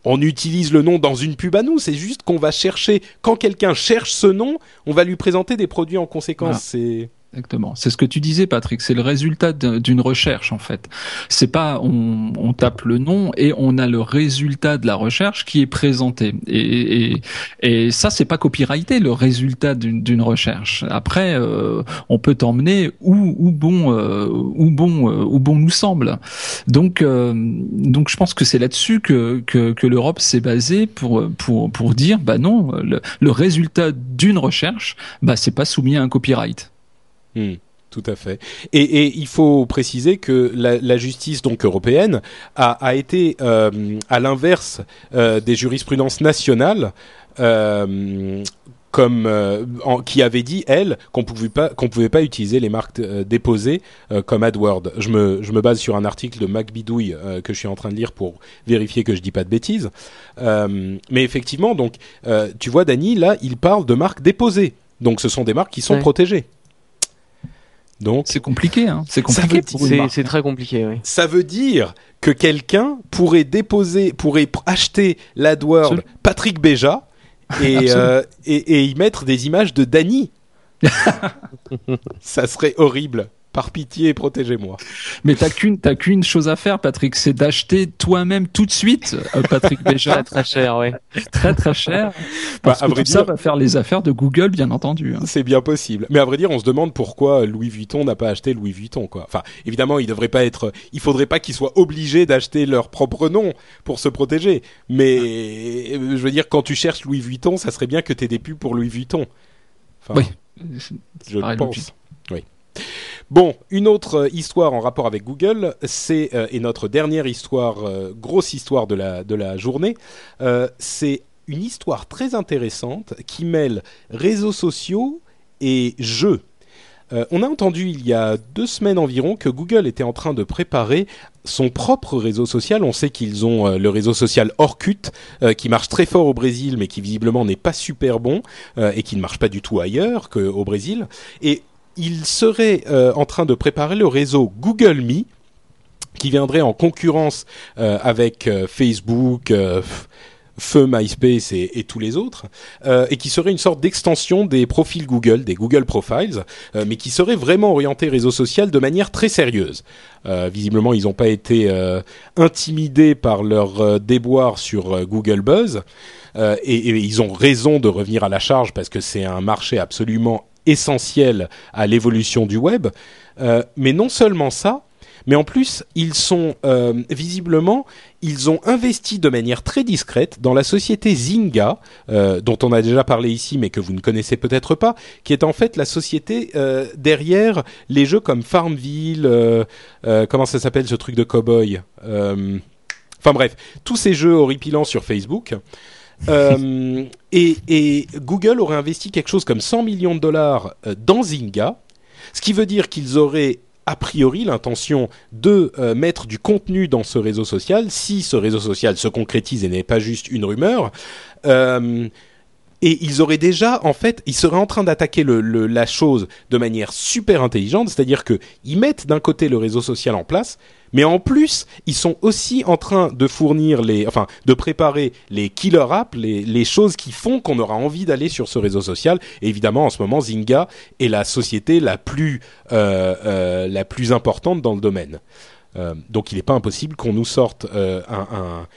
on utilise le nom dans une pub à nous, c'est juste qu'on va chercher quand quelqu'un cherche ce nom, on va lui présenter des produits en conséquence. C'est Exactement. C'est ce que tu disais, Patrick. C'est le résultat d'une recherche, en fait. C'est pas on, on, tape le nom et on a le résultat de la recherche qui est présenté. Et, et, et ça, c'est pas copyrighté le résultat d'une recherche. Après, euh, on peut t'emmener où, où bon, euh, où bon, euh, où bon nous semble. Donc, euh, donc, je pense que c'est là-dessus que que, que l'Europe s'est basée pour pour pour dire, bah non, le, le résultat d'une recherche, bah c'est pas soumis à un copyright. Hmm, tout à fait. Et, et, il faut préciser que la, la justice donc européenne a, a été euh, à l'inverse euh, des jurisprudences nationales. Euh, comme qui avait dit elle qu'on pouvait pas qu'on pouvait pas utiliser les marques déposées comme AdWord. Je me je me base sur un article de Mac Bidouille que je suis en train de lire pour vérifier que je dis pas de bêtises. mais effectivement, donc tu vois, Dany, là, il parle de marques déposées. Donc ce sont des marques qui sont protégées. Donc c'est compliqué, hein. C'est compliqué. C'est très compliqué. Oui. Ça veut dire que quelqu'un pourrait déposer, pourrait acheter l'AdWord Patrick Béja et, euh, et, et y mettre des images de Dany. ça serait horrible. Par pitié, protégez-moi. Mais t'as qu'une, t'as qu'une chose à faire, Patrick, c'est d'acheter toi-même tout de suite, euh, Patrick Béja. très très cher, oui. Très très cher. Parce bah, que tout ça va faire les affaires de Google, bien entendu. Hein. C'est bien possible. Mais à vrai dire, on se demande pourquoi Louis Vuitton n'a pas acheté Louis Vuitton, quoi. Enfin, évidemment, il devrait pas être, il faudrait pas qu'ils soient obligés d'acheter leur propre nom pour se protéger. Mais, je veux dire, quand tu cherches Louis Vuitton, ça serait bien que t'aies des pubs pour Louis Vuitton. Enfin, oui. Je pense. Oui. Bon, une autre euh, histoire en rapport avec Google, c'est euh, et notre dernière histoire, euh, grosse histoire de la journée, c'est une histoire très intéressante qui mêle réseaux sociaux et jeux. on a entendu il y a deux semaines environ que Google était en train de préparer son propre réseau social. On sait qu'ils ont le réseau social Orkut qui marche très fort au Brésil, mais qui visiblement n'est pas super bon et qui ne marche pas du tout ailleurs qu'au Brésil. Il serait euh, en train de préparer le réseau Google Me qui viendrait en concurrence euh, avec euh, Facebook, Feu, MySpace et, tous les autres, et qui serait une sorte d'extension des profils Google, des Google Profiles, mais qui serait vraiment orienté réseau social de manière très sérieuse. visiblement, ils n'ont pas été intimidés par leur déboire sur Google Buzz. Et, et, ils ont raison de revenir à la charge parce que c'est un marché absolument essentiel à l'évolution du web. Euh, mais non seulement ça, mais en plus, ils sont euh, visiblement, ils ont investi de manière très discrète dans la société Zynga, euh, dont on a déjà parlé ici, mais que vous ne connaissez peut-être pas, qui est en fait la société derrière les jeux comme Farmville, comment ça s'appelle ce truc de cowboy Enfin bref, tous ces jeux horripilants sur Facebook. Euh, et, Google aurait investi quelque chose comme 100 millions de dollars euh, dans Zynga, ce qui veut dire qu'ils auraient a priori l'intention de euh, mettre du contenu dans ce réseau social, si ce réseau social se concrétise et n'est pas juste une rumeur. et ils auraient déjà, en fait, ils seraient en train d'attaquer la chose de manière super intelligente, c'est-à-dire qu'ils mettent d'un côté le réseau social en place, mais en plus, ils sont aussi en train de fournir les, enfin, de préparer les killer apps, les, choses qui font qu'on aura envie d'aller sur ce réseau social. Évidemment, en ce moment, Zynga est la société la plus, euh, euh, la plus importante dans le domaine. Euh, donc, il n'est pas impossible qu'on nous sorte un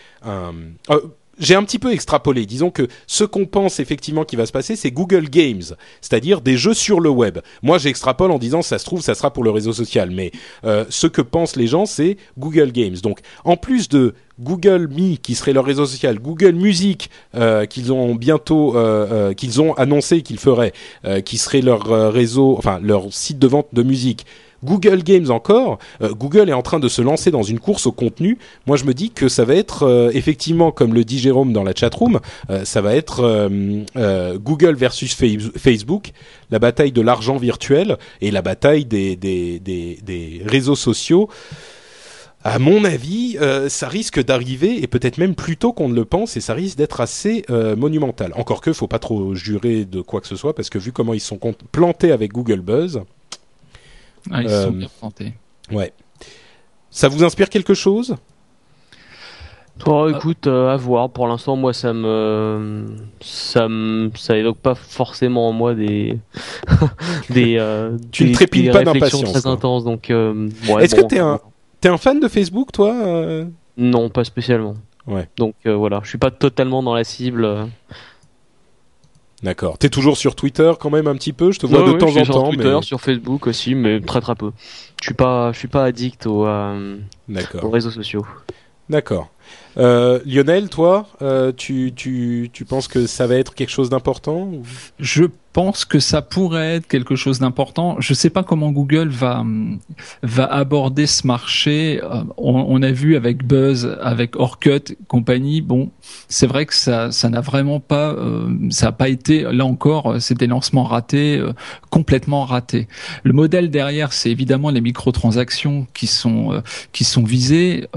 j'ai un petit peu extrapolé. Disons que ce qu'on pense effectivement qui va se passer, c'est Google Games, c'est-à-dire des jeux sur le web. Moi, j'extrapole en disant ça se trouve, ça sera pour le réseau social, mais euh, ce que pensent les gens, c'est Google Games. Donc, en plus de Google Me, qui serait leur réseau social, Google Music, euh, qu'ils ont bientôt, euh, annoncé qu'ils feraient, qui serait leur réseau, enfin leur site de vente de musique Google Games encore, euh, Google est en train de se lancer dans une course au contenu. Moi, je me dis que ça va être euh, effectivement, comme le dit Jérôme dans la chatroom, euh, ça va être Google versus Facebook, la bataille de l'argent virtuel et la bataille des, réseaux sociaux. À mon avis, ça risque d'arriver et peut-être même plus tôt qu'on ne le pense et ça risque d'être assez monumental. Encore que, faut pas trop jurer de quoi que ce soit parce que vu comment ils sont plantés avec Google Buzz, ah, ils sont euh, bien plantés. Ouais. Ça vous inspire quelque chose? Toi, écoute, euh, à voir. Pour l'instant, moi, ça me, ça me, ça évoque pas forcément en moi des, des, euh, tu ne trépilles pas d'impatience. Très intenses, donc. Est-ce que t'es un, t'es un fan de Facebook, toi Non, pas spécialement. Ouais. Donc voilà, je suis pas totalement dans la cible. D'accord. T'es toujours sur Twitter quand même un petit peu? Je te vois de temps en temps. Sur Twitter, sur Facebook aussi, mais très très peu. Je suis pas, je suis pas addict aux, euh, aux réseaux sociaux. D'accord. Euh, Lionel, toi, euh, tu, tu, tu penses que ça va être quelque chose d'important? Je pense que ça pourrait être quelque chose d'important. Je sais pas comment Google va va aborder ce marché. Euh, on, a vu avec Buzz, avec Orkut, compagnie. Bon, c'est vrai que ça ça n'a vraiment pas euh, ça a pas été là encore c'est des lancements ratés complètement ratés. Le modèle derrière c'est évidemment les microtransactions qui sont qui sont visées.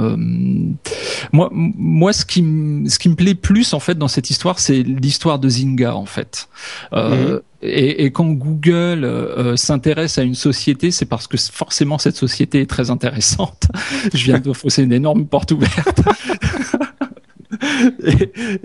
moi moi ce qui ce qui me plaît plus en fait dans cette histoire c'est l'histoire de Zynga en fait. Euh, mhm. Et, et, quand Google euh, s'intéresse à une société, c'est parce que forcément cette société est très intéressante. Je viens de fausser une énorme porte ouverte.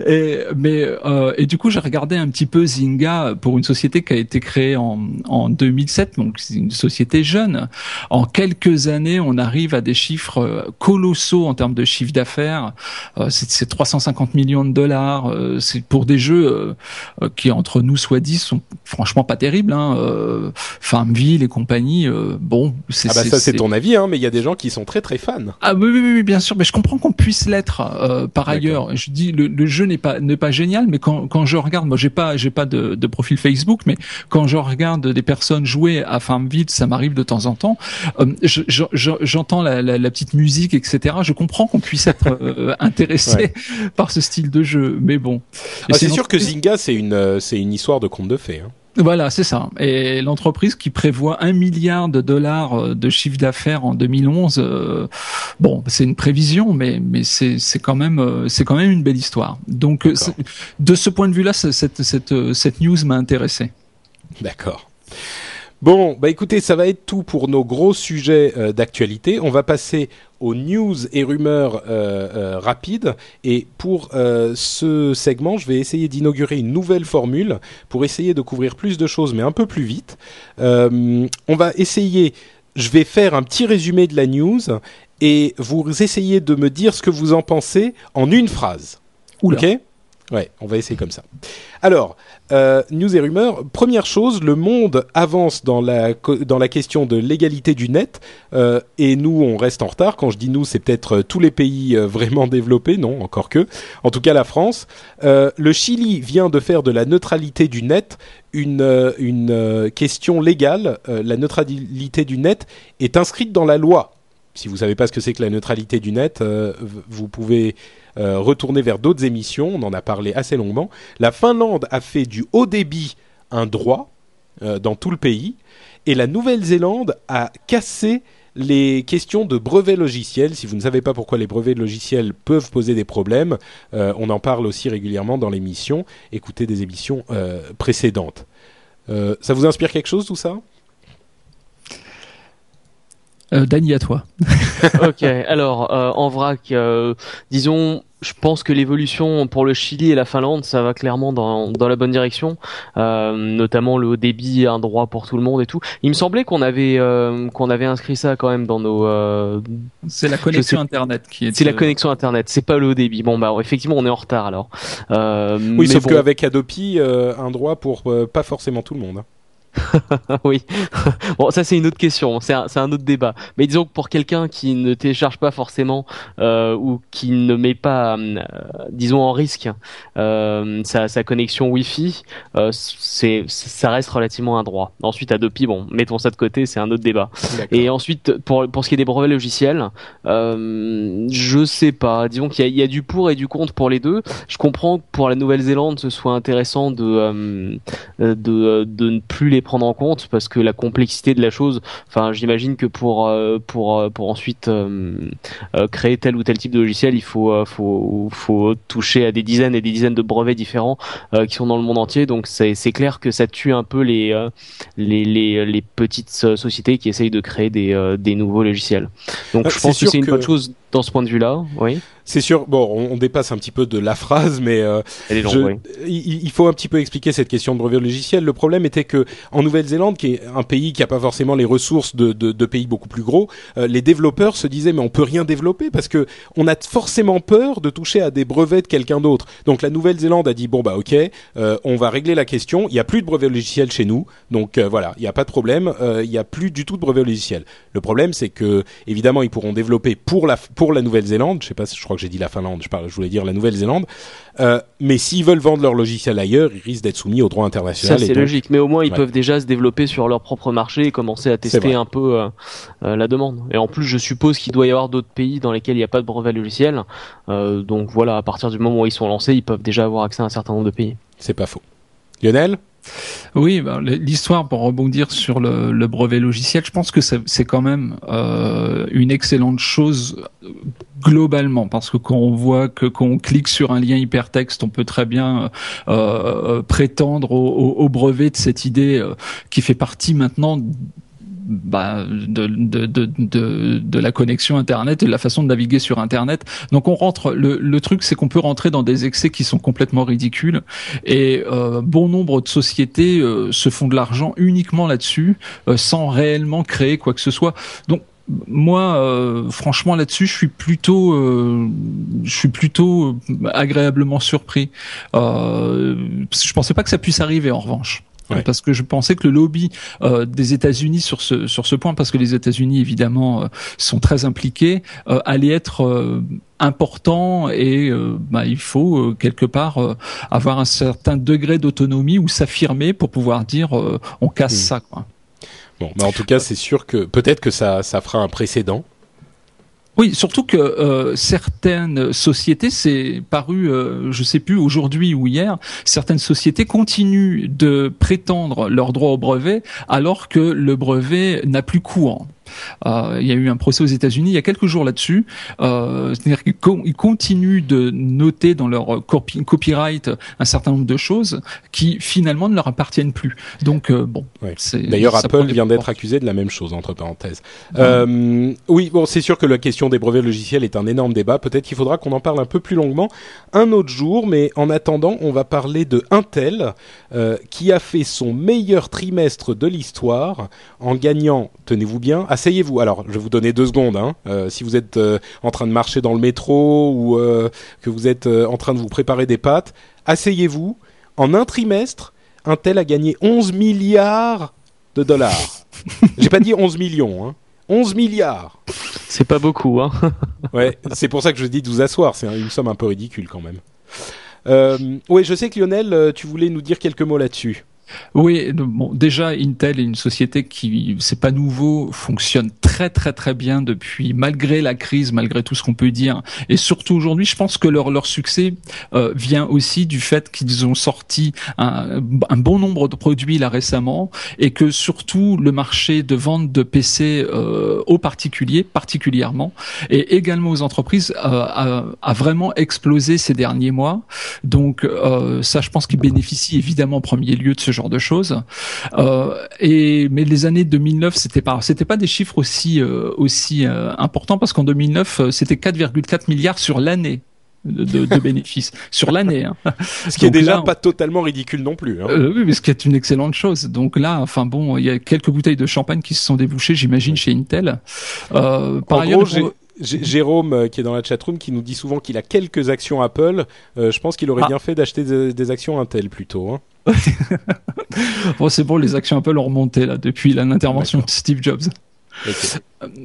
et, mais euh, et du coup, j'ai regardé un petit peu Zynga pour une société qui a été créée en, en 2007, donc c'est une société jeune. En quelques années, on arrive à des chiffres euh, colossaux en termes de chiffre d'affaires. Euh, c'est 350 millions de dollars. Euh, c'est pour des jeux euh, qui, entre nous soit dit, sont franchement pas terribles. Hein. Farmville et compagnie. bon, c'est ah bah ça c'est ton avis, hein, mais il y a des gens qui sont très très fans. Ah oui, oui, oui bien sûr. Mais je comprends qu'on puisse l'être par ailleurs je dis le, le jeu n'est pas n'est pas génial, mais quand, quand je regarde, moi j'ai pas j'ai pas de, de, profil Facebook, mais quand je regarde des personnes jouer à Farmville, ça m'arrive de temps en temps. Euh, J'entends la, la, la, petite musique, etc. Je comprends qu'on puisse être euh, intéressé par ce style de jeu, mais bon. Ah, c'est sûr que Zynga c'est une euh, c'est une histoire de conte de fées. Hein. Voilà, c'est ça. Et l'entreprise qui prévoit un milliard de dollars euh, de chiffre d'affaires en 2011, euh, bon, c'est une prévision, mais mais c'est c'est quand même euh, c'est quand même une belle histoire. Donc de ce point de vue-là, cette cette cette news m'a intéressé. D'accord. Bon, bah écoutez, ça va être tout pour nos gros sujets euh, d'actualité. On va passer aux news et rumeurs euh, euh, rapides. Et pour ce segment, je vais essayer d'inaugurer une nouvelle formule pour essayer de couvrir plus de choses, mais un peu plus vite. on va essayer. Je vais faire un petit résumé de la news et vous essayez de me dire ce que vous en pensez en une phrase. Oula. Ok? Ouais, on va essayer comme ça. Alors, euh, news et rumeurs. Première chose, le monde avance dans la question de l'égalité du net, euh, et nous on reste en retard. Quand je dis nous, c'est peut-être euh, tous les pays vraiment développés, non, encore que. En tout cas, la France. Le Chili vient de faire de la neutralité du net une question légale. la neutralité du net est inscrite dans la loi. Si vous savez pas ce que c'est que la neutralité du net, vous pouvez euh, retourner vers d'autres émissions, on en a parlé assez longuement. La Finlande a fait du haut débit un droit euh, dans tout le pays, et la Nouvelle-Zélande a cassé les questions de brevets logiciels. Si vous ne savez pas pourquoi les brevets logiciels peuvent poser des problèmes, euh, on en parle aussi régulièrement dans l'émission. Écoutez des émissions précédentes. ça vous inspire quelque chose tout ça? Euh, Dany, à toi. ok, alors en vrac, disons, je pense que l'évolution pour le Chili et la Finlande, ça va clairement dans, dans la bonne direction, euh, notamment le haut débit, un droit pour tout le monde et tout. Il me semblait qu'on avait euh, qu'on avait inscrit ça quand même dans nos. Euh, c'est la connexion internet qui est. C'est la connexion internet, c'est pas le haut débit. Bon bah effectivement on est en retard alors. Euh, oui, sauf qu'avec Adopi, un droit pour pas forcément tout le monde. Oui. bon, ça c'est une autre question, c'est un, un, autre débat. Mais disons que pour quelqu'un qui ne télécharge pas forcément euh, ou qui ne met pas, euh, disons en risque euh, sa, sa, connexion Wi-Fi, c'est ça reste relativement un droit. Ensuite, Adopi, bon, mettons ça de côté, c'est un autre débat. Et ensuite, pour pour ce qui est des brevets logiciels, je sais pas. Disons qu'il y, y, a du pour et du contre pour les deux. Je comprends que pour la Nouvelle-Zélande, ce soit intéressant de de de ne plus les prendre en compte parce que la complexité de la chose, enfin j'imagine que pour euh, pour euh, pour ensuite euh, créer tel ou tel type de logiciel, il faut faut faut toucher à des dizaines et des dizaines de brevets différents qui sont dans le monde entier. Donc c'est c'est clair que ça tue un peu les les les, les petites sociétés qui essayent de créer des des nouveaux logiciels. Donc je pense que c'est une bonne chose dans ce point de vue-là, oui. C'est sûr. Bon, on, dépasse un petit peu de la phrase, mais euh, il, faut un petit peu expliquer cette question de brevet logiciel. Le problème était que en Nouvelle-Zélande, qui est un pays qui n'a pas forcément les ressources de, de, de pays beaucoup plus gros, euh, les développeurs se disaient mais on peut rien développer parce que on a forcément peur de toucher à des brevets de quelqu'un d'autre. Donc la Nouvelle-Zélande a dit bon bah ok, euh, on va régler la question. Il n'y a plus de brevet logiciel chez nous, donc euh, voilà, il n'y a pas de problème. Il n'y a plus du tout de brevet logiciel. Le problème c'est que évidemment ils pourront développer pour la pour la Nouvelle-Zélande. Je sais pas, je crois que j'ai dit la Finlande. Je, parle, je voulais dire la Nouvelle-Zélande. Euh, mais s'ils veulent vendre leur logiciel ailleurs, ils risquent d'être soumis au droit international. Ça c'est logique, mais au moins ils peuvent déjà se développer sur leur propre marché et commencer à tester un peu euh, euh, la demande. Et en plus, je suppose qu'il doit y avoir d'autres pays dans lesquels il n'y a pas de brevet logiciel. Donc voilà, à partir du moment où ils sont lancés, ils peuvent déjà avoir accès à un certain nombre de pays. C'est pas faux. Lionel oui, bah, l'histoire pour rebondir sur le, brevet logiciel, je pense que c'est quand même euh, une excellente chose euh, globalement parce que quand on voit que quand on clique sur un lien hypertexte, on peut très bien euh, prétendre au, brevet de cette idée qui fait partie maintenant bah, de, de, de, de, la connexion Internet et de la façon de naviguer sur Internet. Donc on rentre. Le, le truc, c'est qu'on peut rentrer dans des excès qui sont complètement ridicules. Et euh, bon nombre de sociétés euh, se font de l'argent uniquement là-dessus, euh, sans réellement créer quoi que ce soit. Donc moi, euh, franchement, là-dessus, je suis plutôt, euh, je suis plutôt agréablement surpris. Euh, je pensais pas que ça puisse arriver, en revanche. Parce que je pensais que le lobby euh, des États-Unis sur ce sur ce point, parce que les États-Unis évidemment euh, sont très impliqués, euh, allait être important et bah, il faut quelque part avoir un certain degré d'autonomie ou s'affirmer pour pouvoir dire on casse hmm. ça. Quoi. Bon, mais en tout cas, c'est sûr que peut-être que ça ça fera un précédent. Oui, surtout que euh, certaines sociétés, c'est paru, euh, je sais plus aujourd'hui ou hier, certaines sociétés continuent de prétendre leur droit au brevet alors que le brevet n'a plus cours. Euh, il y a eu un procès aux États-Unis il y a quelques jours là-dessus. Euh, C'est-à-dire qu'ils continuent de noter dans leur copyright un certain nombre de choses qui finalement ne leur appartiennent plus. Donc euh, bon. D'ailleurs, Apple vient d'être accusé de la même chose entre parenthèses. Euh, oui, bon, c'est sûr que la question des brevets logiciels est un énorme débat. Peut-être qu'il faudra qu'on en parle un peu plus longuement un autre jour, mais en attendant, on va parler de Intel qui a fait son meilleur trimestre de l'histoire en gagnant, tenez-vous bien, asseyez-vous. Alors, je vais vous donner deux secondes. Hein. Euh, si vous êtes euh, en train de marcher dans le métro ou euh, que vous êtes en train de vous préparer des pâtes, asseyez-vous. En un trimestre, Intel a gagné 11 milliards de dollars. J'ai pas dit 11 millions. Hein. 11 milliards. C'est pas beaucoup, hein. ouais, c'est pour ça que je dis de vous asseoir. C'est une somme un peu ridicule quand même. Oui, je sais que Lionel, tu voulais nous dire quelques mots là-dessus. Oui, bon, déjà Intel est une société qui, c'est pas nouveau, fonctionne très très très bien depuis, malgré la crise, malgré tout ce qu'on peut dire, et surtout aujourd'hui, je pense que leur leur succès euh, vient aussi du fait qu'ils ont sorti un, un, bon nombre de produits là récemment, et que surtout le marché de vente de PC euh, aux particuliers, particulièrement, et également aux entreprises, euh, a, a, vraiment explosé ces derniers mois. Donc euh, ça, je pense qu'ils bénéficient évidemment en premier lieu de ce genre de choses. Euh, et mais les années 2009, c'était pas c'était pas des chiffres aussi euh, aussi euh, importants parce qu'en 2009, c'était 4,4 milliards sur l'année. De, de, bénéfices sur l'année. Hein. Ce qui est déjà pas totalement ridicule non plus. Hein. oui, mais ce qui est une excellente chose. Donc là, enfin bon, il y a quelques bouteilles de champagne qui se sont débouchées, j'imagine, chez Intel. par ailleurs, Jérôme, qui est dans la chatroom, qui nous dit souvent qu'il a quelques actions Apple. je pense qu'il aurait ah. bien fait d'acheter des, actions Intel plutôt. Hein. bon, c'est bon, les actions Apple ont remonté là depuis l'intervention de Steve Jobs.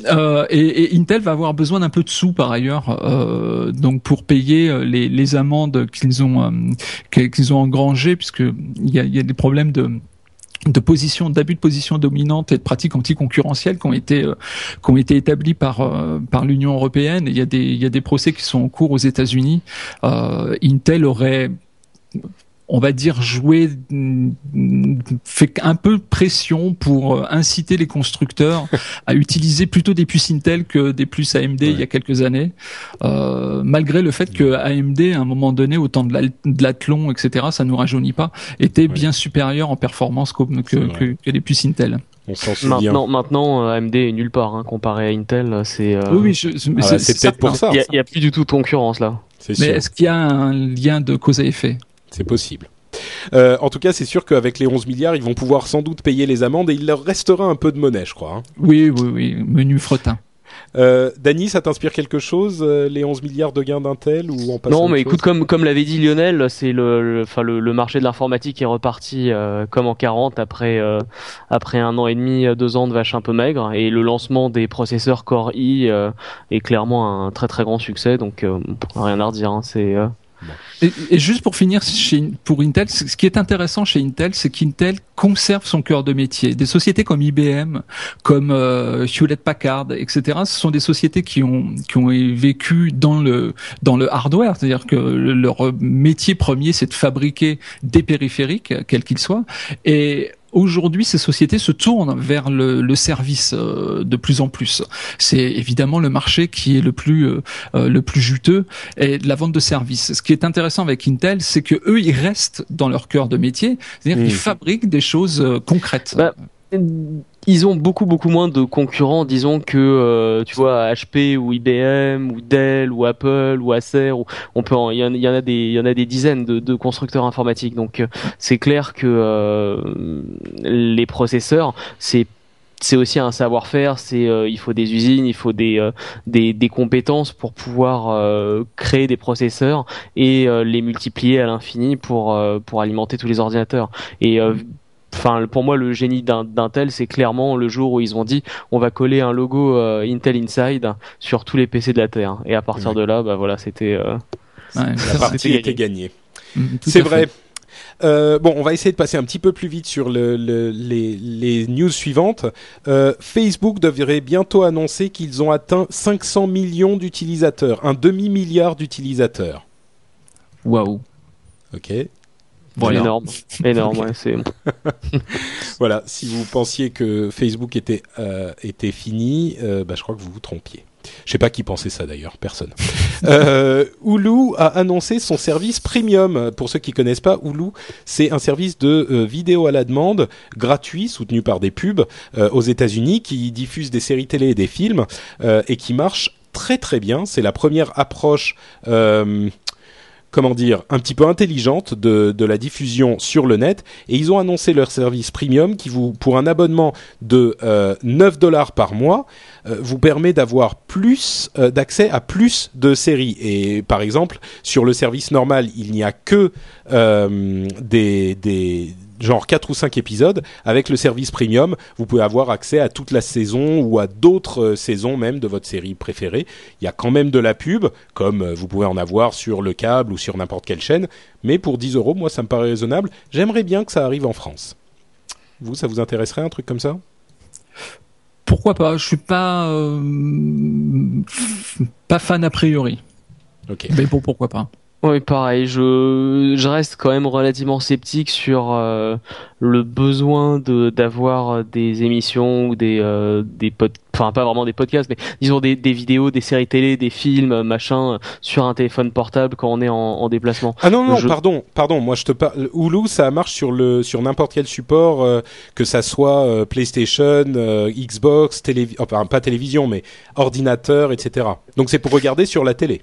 Euh, et, Intel va avoir besoin d'un peu de sous par ailleurs, euh, donc pour payer euh, les, amendes qu'ils ont qu'ils ont engrangées, puisque il y a, des problèmes de de position, d'abus de position dominante et de pratiques anticoncurrentielles qui ont été qui ont été établis par par l'Union européenne. il y a des il y a des procès qui sont en cours aux États-Unis. Intel aurait on va dire, jouer, fait un peu pression pour euh, inciter les constructeurs à utiliser plutôt des puces Intel que des puces AMD il y a quelques années, euh, malgré le fait que AMD, à un moment donné, au temps de l'Athlon, etc., ça nous rajeunit pas, était bien supérieur en performance que, que, que, les puces Intel. On maintenant, maintenant, euh, AMD est nulle part hein, comparé à Intel. C'est oui, ah c'est peut-être pour ça. Il n'y a, plus du tout de concurrence là. Mais est-ce qu'il y a un lien de cause à effet? C'est possible. Euh, en tout cas, c'est sûr qu'avec les 11 milliards, ils vont pouvoir sans doute payer les amendes et il leur restera un peu de monnaie, je crois. Hein. Oui, oui, oui, menu fretin. Euh, Dany, ça t'inspire quelque chose, euh, les 11 milliards de gains d'Intel ou on Non, mais écoute, comme comme l'avait dit Lionel, c'est le, enfin le, le, marché de l'informatique est reparti euh, comme en 40 après euh, après un an et demi, deux ans de vache un peu maigre, et le lancement des processeurs Core i est clairement un très très grand succès, donc rien à redire. Hein, c'est et, juste pour finir, chez, pour Intel, ce qui est intéressant chez Intel, c'est qu'Intel conserve son cœur de métier. Des sociétés comme IBM, comme euh, Hewlett Packard, etc. Ce sont des sociétés qui ont qui ont vécu dans le dans le hardware, c'est-à-dire que leur métier premier, c'est de fabriquer des périphériques, quels qu'ils soient, et aujourd'hui, ces sociétés se tournent vers le, le service euh, de plus en plus. C'est évidemment le marché qui est le plus euh, euh, le plus juteux et la vente de services. Ce qui est intéressant avec Intel, c'est que eux, ils restent dans leur cœur de métier, c'est-à-dire qu'ils mmh. fabriquent des choses concrètes. Bah, ils ont beaucoup beaucoup moins de concurrents, disons que euh, tu vois HP ou IBM ou Dell ou Apple ou Acer. Ou, on peut, il y, en a des, il y en a des dizaines de, de constructeurs informatiques. Donc euh, c'est clair que euh, les processeurs, c'est c'est aussi un savoir-faire, c'est il faut des usines, il faut des des, des, compétences pour pouvoir créer des processeurs et les multiplier à l'infini pour pour alimenter tous les ordinateurs. Et enfin pour moi le génie d'Intel c'est clairement le jour où ils ont dit on va coller un logo euh, Intel Inside sur tous les PC de la terre et à partir de là bah voilà c'était euh, la partie était gagnée mm, c'est vrai euh, bon, on va essayer de passer un petit peu plus vite sur le, les, les, news suivantes. Euh, Facebook devrait bientôt annoncer qu'ils ont atteint 500 millions d'utilisateurs, un demi-milliard d'utilisateurs. Waouh. Ok. Voilà. Énorme, énorme, ouais, c'est. voilà, si vous pensiez que Facebook était euh, était fini, euh, bah, je crois que vous vous trompiez. Je sais pas qui pensait ça d'ailleurs, personne. euh, Hulu a annoncé son service premium. Pour ceux qui connaissent pas, Hulu, c'est un service de euh, vidéo à la demande gratuit, soutenu par des pubs euh, aux États-Unis, qui diffuse des séries télé et des films euh, et qui marche très très bien. C'est la première approche comment dire, un petit peu intelligente de, la diffusion sur le net. Et ils ont annoncé leur service premium qui vous, pour un abonnement de euh, 9 dollars par mois, euh, vous permet d'avoir plus euh, d'accès à plus de séries. Et par exemple, sur le service normal, il n'y a que euh, des genre 4 ou 5 épisodes. Avec le service premium, vous pouvez avoir accès à toute la saison ou à d'autres euh, saisons même de votre série préférée. Il y a quand même de la pub, comme euh, vous pouvez en avoir sur le câble ou sur n'importe quelle chaîne. Mais pour 10 euros, moi, ça me paraît raisonnable. J'aimerais bien que ça arrive en France. Vous, ça vous intéresserait un truc comme ça? Pourquoi pas? Je suis pas euh, pas fan a priori. Ok. Mais bon, pourquoi pas oui, pareil. Je, je reste quand même relativement sceptique sur euh, le besoin de d'avoir des émissions ou des euh, des pod... enfin pas vraiment des podcasts, mais disons des, des vidéos, des séries télé, des films, machin, sur un téléphone portable quand on est en, en déplacement. Ah non non, pardon, pardon. Moi je te parle. Hulu, ça marche sur le sur n'importe quel support, euh, que ça soit euh, PlayStation, Xbox, télé... enfin pas télévision, mais ordinateur, etc. Donc c'est pour regarder sur la télé.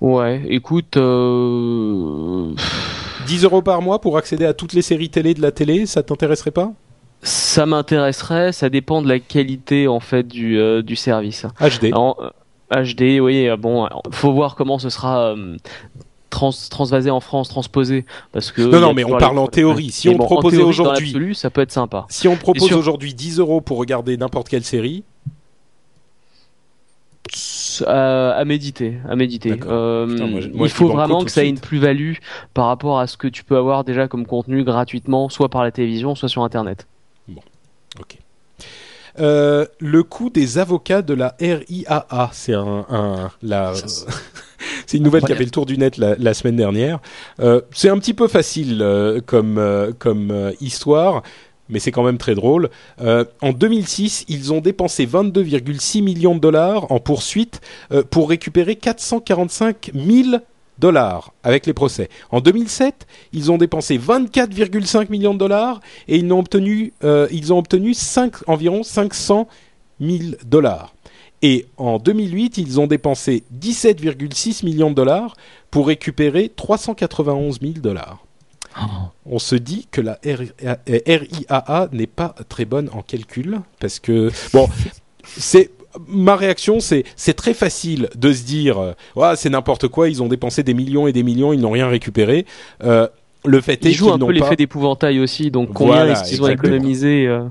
Ouais, écoute. Euh... 10 euros par mois pour accéder à toutes les séries télé de la télé, ça t'intéresserait pas? Ça m'intéresserait, ça dépend de la qualité en fait du, euh, du service. HD. HD, euh, oui, euh, bon, faut voir comment ce sera. Trans, transvasé en France, transposé, parce que non non mais on parle en théorie. Si on proposait aujourd'hui, ça peut être sympa. Si on propose aujourd'hui 10 euros pour regarder n'importe quelle série, à, méditer, à méditer. Euh, il faut vraiment que ça ait une plus-value par rapport à ce que tu peux avoir déjà comme contenu gratuitement, soit par la télévision, soit sur Internet. Bon, ok. Euh, le coût des avocats de la RIAA, c'est un, un la. c'est une nouvelle qui a fait le tour du net la, la semaine dernière. Euh, c'est un petit peu facile euh, comme euh, comme euh, histoire mais c'est quand même très drôle. Euh, en 2006, ils ont dépensé 22,6 millions de dollars en poursuite euh, pour récupérer 445 000 dollars avec les procès. En 2007, ils ont dépensé 24,5 millions de dollars et ils ont obtenu, euh, ont obtenu 5, environ 500 000 dollars. Et en 2008, ils ont dépensé 17,6 millions de dollars pour récupérer 391 000 dollars. On se dit que la RIAA n'est pas très bonne en calcul parce que bon, c'est ma réaction, c'est c'est très facile de se dire, euh, c'est n'importe quoi, ils ont dépensé des millions et des millions, ils n'ont rien récupéré. Euh, le fait ils est jouent un qu'ils peu pas. l'effet d'épouvantail aussi. Donc combien Voilà, est-ce qu'ils ont économisé euh,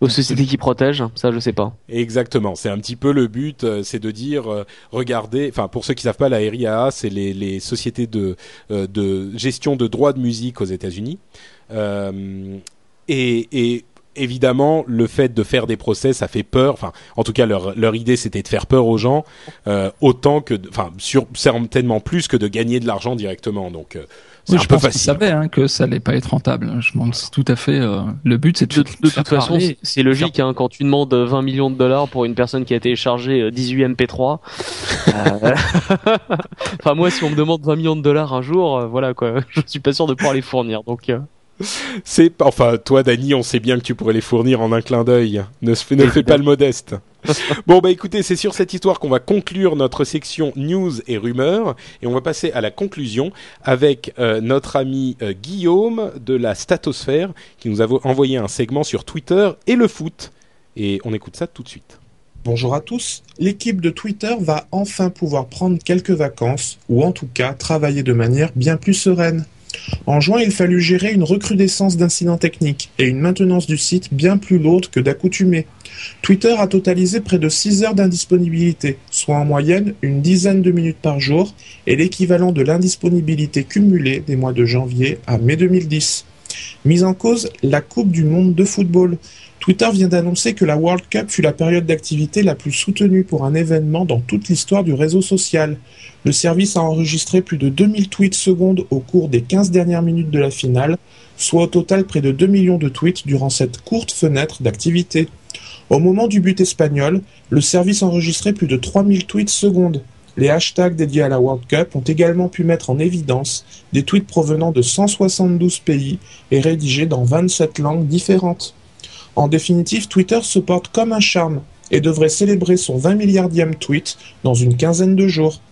aux sociétés qui protègent? Ça, je sais pas. Exactement, c'est un petit peu le but, euh, c'est de dire, euh, regardez, enfin pour ceux qui savent pas, la RIAA, c'est les, les sociétés de, de gestion de droits de musique aux États-Unis, et, et évidemment le fait de faire des procès, ça fait peur. Enfin, en tout cas leur leur idée c'était de faire peur aux gens, euh, autant que, de- enfin sur certainement plus que de gagner de l'argent directement. Donc euh, c'est Oui, un je peu pense facile. savaient hein, que ça allait pas être rentable. Je pense tout à fait. euh, le but, c'est De, de, de faire toute façon, parler. c'est- c'est logique hein, quand tu demandes 20 millions de dollars pour une personne qui a téléchargé euh, 18 MP3. euh, enfin moi, si on me demande 20 millions de dollars un jour, euh, voilà quoi, je suis pas sûr de pouvoir les fournir. Donc euh, C'est enfin toi Dany, on sait bien que tu pourrais les fournir en un clin d'œil. Ne ne fais pas le modeste. bon bah écoutez, c'est sur cette histoire qu'on va conclure notre section news et rumeurs et on va passer à la conclusion avec euh, notre ami euh, Guillaume de la Statosphère qui nous a vo- envoyé un segment sur Twitter et le foot et on écoute ça tout de suite. Bonjour à tous. L'équipe de Twitter va enfin pouvoir prendre quelques vacances, ou en tout cas travailler de manière bien plus sereine. En juin, il fallut gérer une recrudescence d'incidents techniques et une maintenance du site bien plus lourde que d'accoutumée. Twitter a totalisé près de 6 heures d'indisponibilité, soit en moyenne une dizaine de minutes par jour, et l'équivalent de l'indisponibilité cumulée des mois de janvier à mai 2010. Mise en cause, la Coupe du monde de football. Twitter vient d'annoncer que la World Cup fut la période d'activité la plus soutenue pour un événement dans toute l'histoire du réseau social. Le service a enregistré plus de 2000 tweets secondes au cours des 15 dernières minutes de la finale, soit au total près de 2 millions de tweets durant cette courte fenêtre d'activité. Au moment du but espagnol, le service enregistrait plus de 3000 tweets secondes. Les hashtags dédiés à la World Cup ont également pu mettre en évidence des tweets provenant de 172 pays et rédigés dans 27 langues différentes. En définitive, Twitter se porte comme un charme et devrait célébrer son 20 milliardième tweet dans une quinzaine de jours.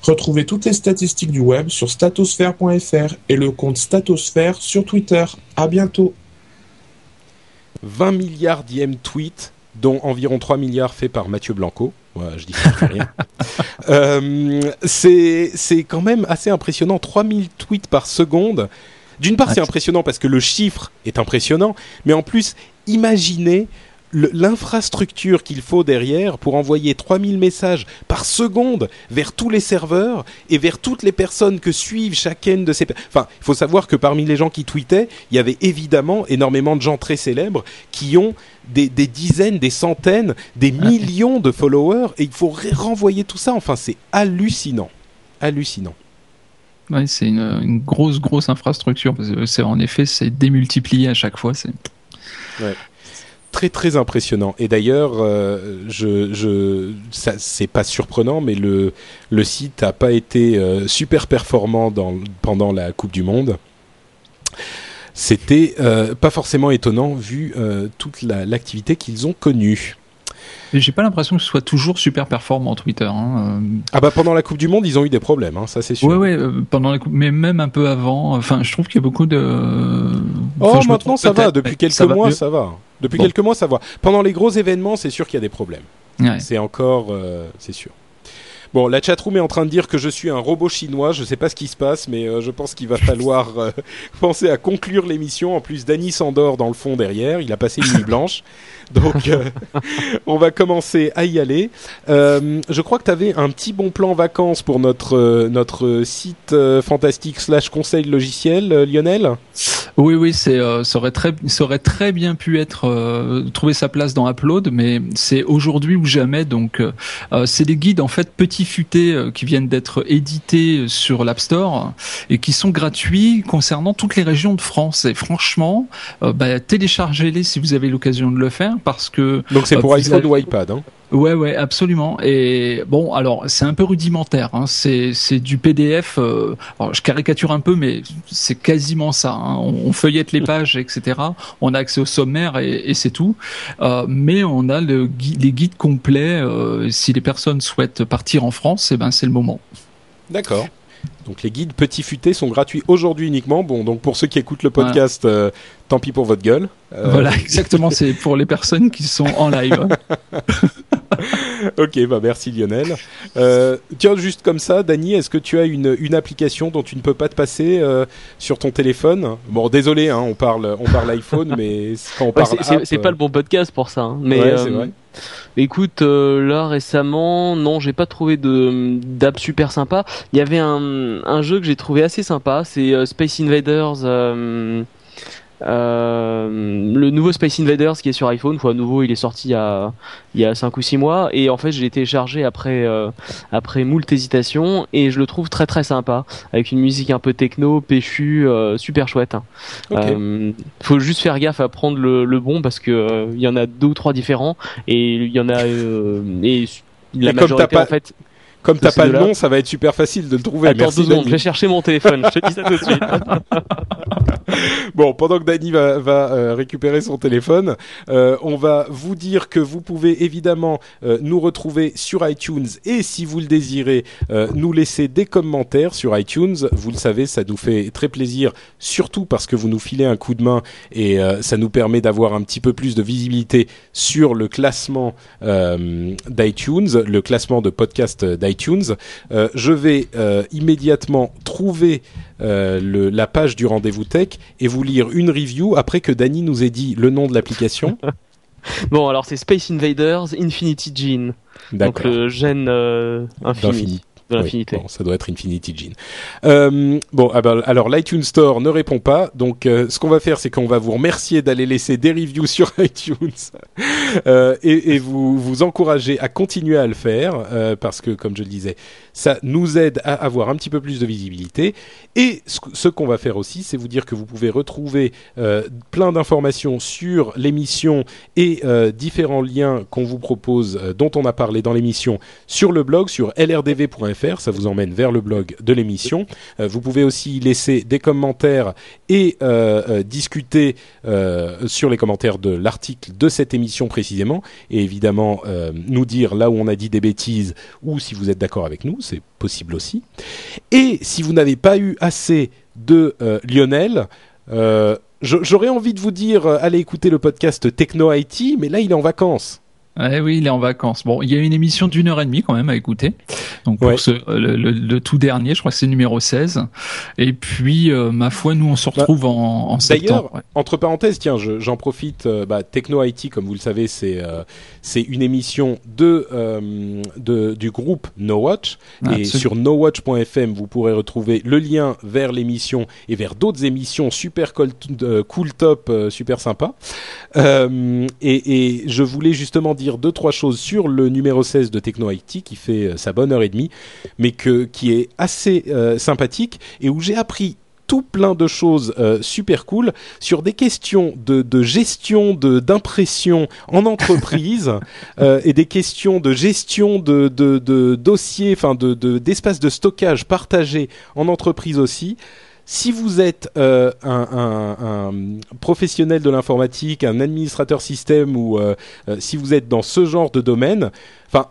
Retrouvez toutes les statistiques du web sur statosphère.fr et le compte Statosphère sur Twitter. À bientôt. 20 milliardième tweet dont environ 3 milliards faits par Mathieu Blanco. Ouais, je dis ça, je fais rien. Euh, c'est quand même assez impressionnant. 3000 tweets par seconde. D'une part, c'est impressionnant parce que le chiffre est impressionnant, mais en plus, imaginez l'infrastructure qu'il faut derrière pour envoyer 3000 messages par seconde vers tous les serveurs et vers toutes les personnes que suivent chacune de ces... Enfin, il faut savoir que parmi les gens qui tweetaient, il y avait évidemment énormément de gens très célèbres qui ont des, des dizaines, des centaines, des millions de followers et il faut renvoyer tout ça. Enfin, c'est hallucinant. Hallucinant. Ouais, c'est une, une grosse, grosse infrastructure. parce que C'est en effet, c'est démultiplié à chaque fois. C'est très très impressionnant. Et d'ailleurs, euh, je, je, ça c'est pas surprenant, mais le le site a pas été euh, super performant dans, pendant la Coupe du Monde. C'était euh, pas forcément étonnant vu toute la- l'activité qu'ils ont connue. J'ai pas l'impression que ce soit toujours super performant Twitter. Hein. Ah bah pendant la Coupe du Monde, ils ont eu des problèmes, hein, ça c'est euh, sûr. Ouais, ouais, euh, pendant la coupe, mais même un peu avant. Enfin, je trouve qu'il y a beaucoup de. Oh, Enfin, je me maintenant ça va. Depuis quelques ça mois, ça va. Depuis Bon. quelques mois, ça va. Pendant les gros événements, c'est sûr qu'il y a des problèmes. Ouais. C'est encore, euh, c'est sûr. Bon, la chatroom est en train de dire que je suis un robot chinois. Je sais pas ce qui se passe, mais euh, je pense qu'il va falloir euh, penser à conclure l'émission. En plus, Danny s'endort dans le fond derrière. Il a passé une nuit blanche. Donc, euh, on va commencer à y aller. Je crois que tu avais un petit bon plan vacances pour notre, notre site fantastique slash conseil logiciel, Lionel. Oui, oui, c'est, ça, aurait très, ça aurait très bien pu être trouver sa place dans Upload, mais c'est aujourd'hui ou jamais. Donc, c'est des guides en fait petits futés euh, qui viennent d'être édités sur l'App Store et qui sont gratuits concernant toutes les régions de France. Et franchement, euh, bah, téléchargez-les si vous avez l'occasion de le faire, parce que Donc, c'est Euh, pour iPhone avez- ou iPad. Hein? Ouais, ouais, absolument. Et bon, alors c'est un peu rudimentaire. Hein. C'est c'est du PDF. euh, je caricature un peu, mais c'est quasiment ça. hein. On, feuillette les pages, etc. On a accès au sommaire et, c'est tout. Euh, mais on a les guides complets. euh, si les personnes souhaitent partir en France, eh ben c'est le moment. D'accord. Donc les guides petits futés sont gratuits aujourd'hui uniquement. Bon, donc pour ceux qui écoutent le podcast, euh, tant pis pour votre gueule. Euh, Voilà, exactement. C'est pour les personnes qui sont en live. ok, bah merci Lionel. Euh, tiens, juste comme ça, Dany, est-ce que tu as une, une application dont tu ne peux pas te passer euh, sur ton téléphone? Bon, désolé, hein, on parle on parle iPhone, mais quand on parle c'est pas le bon podcast pour ça. Hein. mais ouais, c'est vrai. Écoute, là récemment, non, j'ai pas trouvé de d'app super sympa. Il y avait un, un jeu que j'ai trouvé assez sympa, c'est Space Invaders. Euh, le nouveau Space Invaders qui est sur iPhone, fois nouveau, il est sorti il y a il y a 5 ou 6 mois et en fait je l'ai téléchargé après euh, après moult hésitations et je le trouve très très sympa avec une musique un peu techno, péchu, euh, super chouette. Euh, faut juste faire gaffe à prendre le, le bon parce que il y en a deux ou trois différents et il y en a et la majorité en fait comme t'as pas le nom, ça va être super facile de le trouver. Attends Merci deux secondes, je vais chercher mon téléphone. je te dis ça tout de suite. bon, pendant que Dany va, va euh, récupérer son téléphone, euh, on va vous dire que vous pouvez évidemment euh, nous retrouver sur iTunes et si vous le désirez, euh, nous laisser des commentaires sur iTunes. Vous le savez, ça nous fait très plaisir, surtout parce que vous nous filez un coup de main et euh, ça nous permet d'avoir un petit peu plus de visibilité sur le classement d'iTunes, le classement de podcast d'iTunes iTunes. Euh, je vais euh, immédiatement trouver euh, le, la page du rendez-vous tech et vous lire une review après que Dany nous ait dit le nom de l'application. bon, alors c'est Space Invaders Infinity Gene. Donc le gène infini de l'infinité. bon, ça doit être Infinity Gene. Euh, bon, ah ben, alors l'iTunes Store ne répond pas, donc euh, ce qu'on va faire, c'est qu'on va vous remercier d'aller laisser des reviews sur iTunes euh, et, et, vous vous encourager à continuer à le faire euh, parce que, comme je le disais, ça nous aide à avoir un petit peu plus de visibilité. Et ce, qu'on va faire aussi, c'est vous dire que vous pouvez retrouver euh, plein d'informations sur l'émission et différents liens qu'on vous propose, dont on a parlé dans l'émission, sur le blog, sur lrdv.fr ça vous emmène vers le blog de l'émission. Euh, vous pouvez aussi laisser des commentaires et euh, euh, discuter sur les commentaires de l'article de cette émission précisément, et évidemment nous dire là où on a dit des bêtises ou si vous êtes d'accord avec nous, c'est possible aussi. Et si vous n'avez pas eu assez de Lionel, j'aurais envie de vous dire allez écouter le podcast Techno IT, mais là il est en vacances. Eh oui, il est en vacances. Bon, il y a une émission d'une heure et demie quand même à écouter. Donc pour Ouais. ce, le, le- le tout dernier, je crois que c'est numéro 16. Et puis, euh, ma foi, nous on se retrouve en, en septembre. D'ailleurs, ouais. entre parenthèses, tiens, je- j'en profite. euh, bah, Techno IT, comme vous le savez, c'est euh, c'est une émission de, euh, de du groupe No Watch. Ah, et absolument. sur nowatch.fm, vous pourrez retrouver le lien vers l'émission et vers d'autres émissions super cool, euh, cool top, euh, super sympa. Euh, et, et je voulais justement dire deux trois choses sur le numéro 16 de Techno IT qui fait sa bonne heure et demie, mais que qui est assez sympathique et où j'ai appris tout plein de choses euh, super cool sur des questions de, de gestion de d'impression en entreprise euh, et des questions de gestion de, de, de dossiers, enfin de de- d'espace de, stockage partagé en entreprise aussi. Si vous êtes euh, un, un- un professionnel de l'informatique, un administrateur système ou euh, euh, si vous êtes dans ce genre de domaine, enfin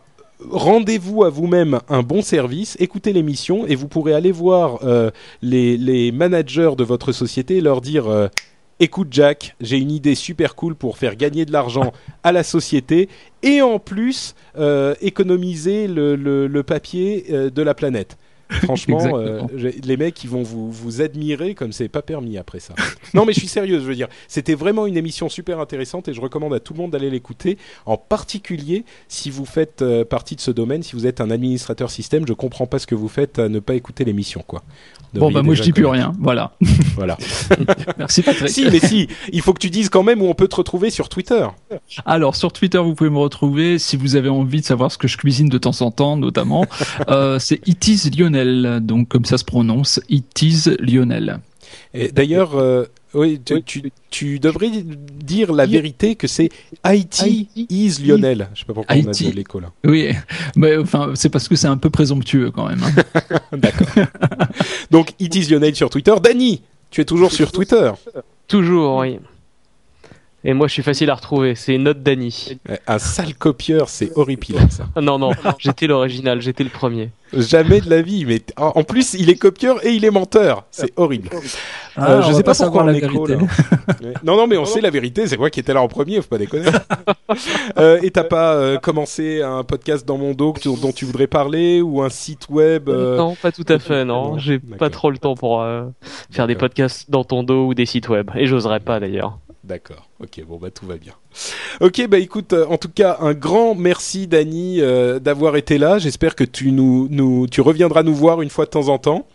rendez-vous à vous-même un bon service, écoutez l'émission et vous pourrez aller voir euh, les, managers de votre société et leur dire euh, écoute Jack, j'ai une idée super cool pour faire gagner de l'argent à la société et en plus euh, économiser le, papier de la planète. Franchement, euh, les mecs, ils vont vous, vous admirer comme c'est pas permis après ça. non, mais je suis sérieux, je veux dire. C'était vraiment une émission super intéressante et je recommande à tout le monde d'aller l'écouter. En particulier, si vous faites euh, partie de ce domaine, si vous êtes un administrateur système, je comprends pas ce que vous faites à ne pas écouter l'émission, quoi. Bon, bah moi je dis plus rien. Voilà. Voilà. Merci Patrick. si, mais si, il faut que tu dises quand même où on peut te retrouver sur Twitter. Alors sur Twitter, vous pouvez me retrouver si vous avez envie de savoir ce que je cuisine de temps en temps, notamment. euh, c'est It is Lionel, donc comme ça se prononce, It is Lionel. Et d'ailleurs, euh, oui, tu, tu, tu devrais dire la vérité que c'est IT is Lionel. Je sais pas pourquoi on a IT. de l'écho là. Oui, mais enfin c'est parce que c'est un peu présomptueux quand même. hein. D'accord. Donc, It is Lionel sur Twitter. Dany, tu es toujours sur Twitter. Toujours, oui. Et moi, je suis facile à retrouver. C'est une note d'Annie. Un sale copieur, c'est horrible ça. non, non, j'étais l'original, j'étais le premier. Jamais de la vie, mais en plus, il est copieur et il est menteur. C'est horrible. Ah, euh, je sais pas, pourquoi on la vérité. non, non, mais on sait la vérité. C'est quoi qui était là en premier Faut pas déconner. euh, et t'as pas euh, commencé un podcast dans mon dos dont tu voudrais parler ou un site web euh, Non, pas tout à fait. Non, j'ai pas trop le temps pour faire des podcasts dans ton dos ou des sites web. Et j'oserais pas d'ailleurs. D'accord. Ok, bon bah tout va bien. Ok, bah écoute, euh, en tout cas, un grand merci Dany euh, d'avoir été là. J'espère que tu nous, nous, tu reviendras nous voir une fois de temps en temps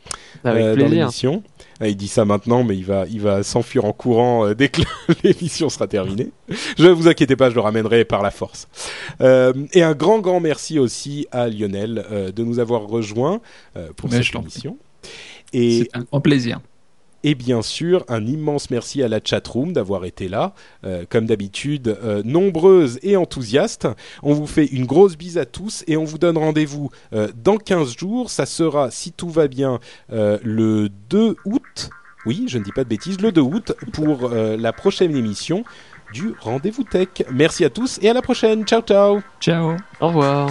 Avec euh, dans l'émission. Ah, il dit ça maintenant, mais il va, il va s'enfuir en courant dès que l'émission sera terminée. Je vous inquiétez pas, je le ramènerai par la force. et un grand, grand merci aussi à Lionel de nous avoir rejoints pour cette émission. Et c'est un grand plaisir. Et bien sûr, un immense merci à la chatroom d'avoir été là, euh, comme d'habitude, euh, nombreuse et enthousiaste. On vous fait une grosse bise à tous et on vous donne rendez-vous euh, dans 15 jours. Ça sera, si tout va bien, le 2 août. Oui, je ne dis pas de bêtises, le 2 août pour la prochaine émission du Rendez-vous Tech. Merci à tous et à la prochaine. Ciao, ciao. Ciao. Au revoir.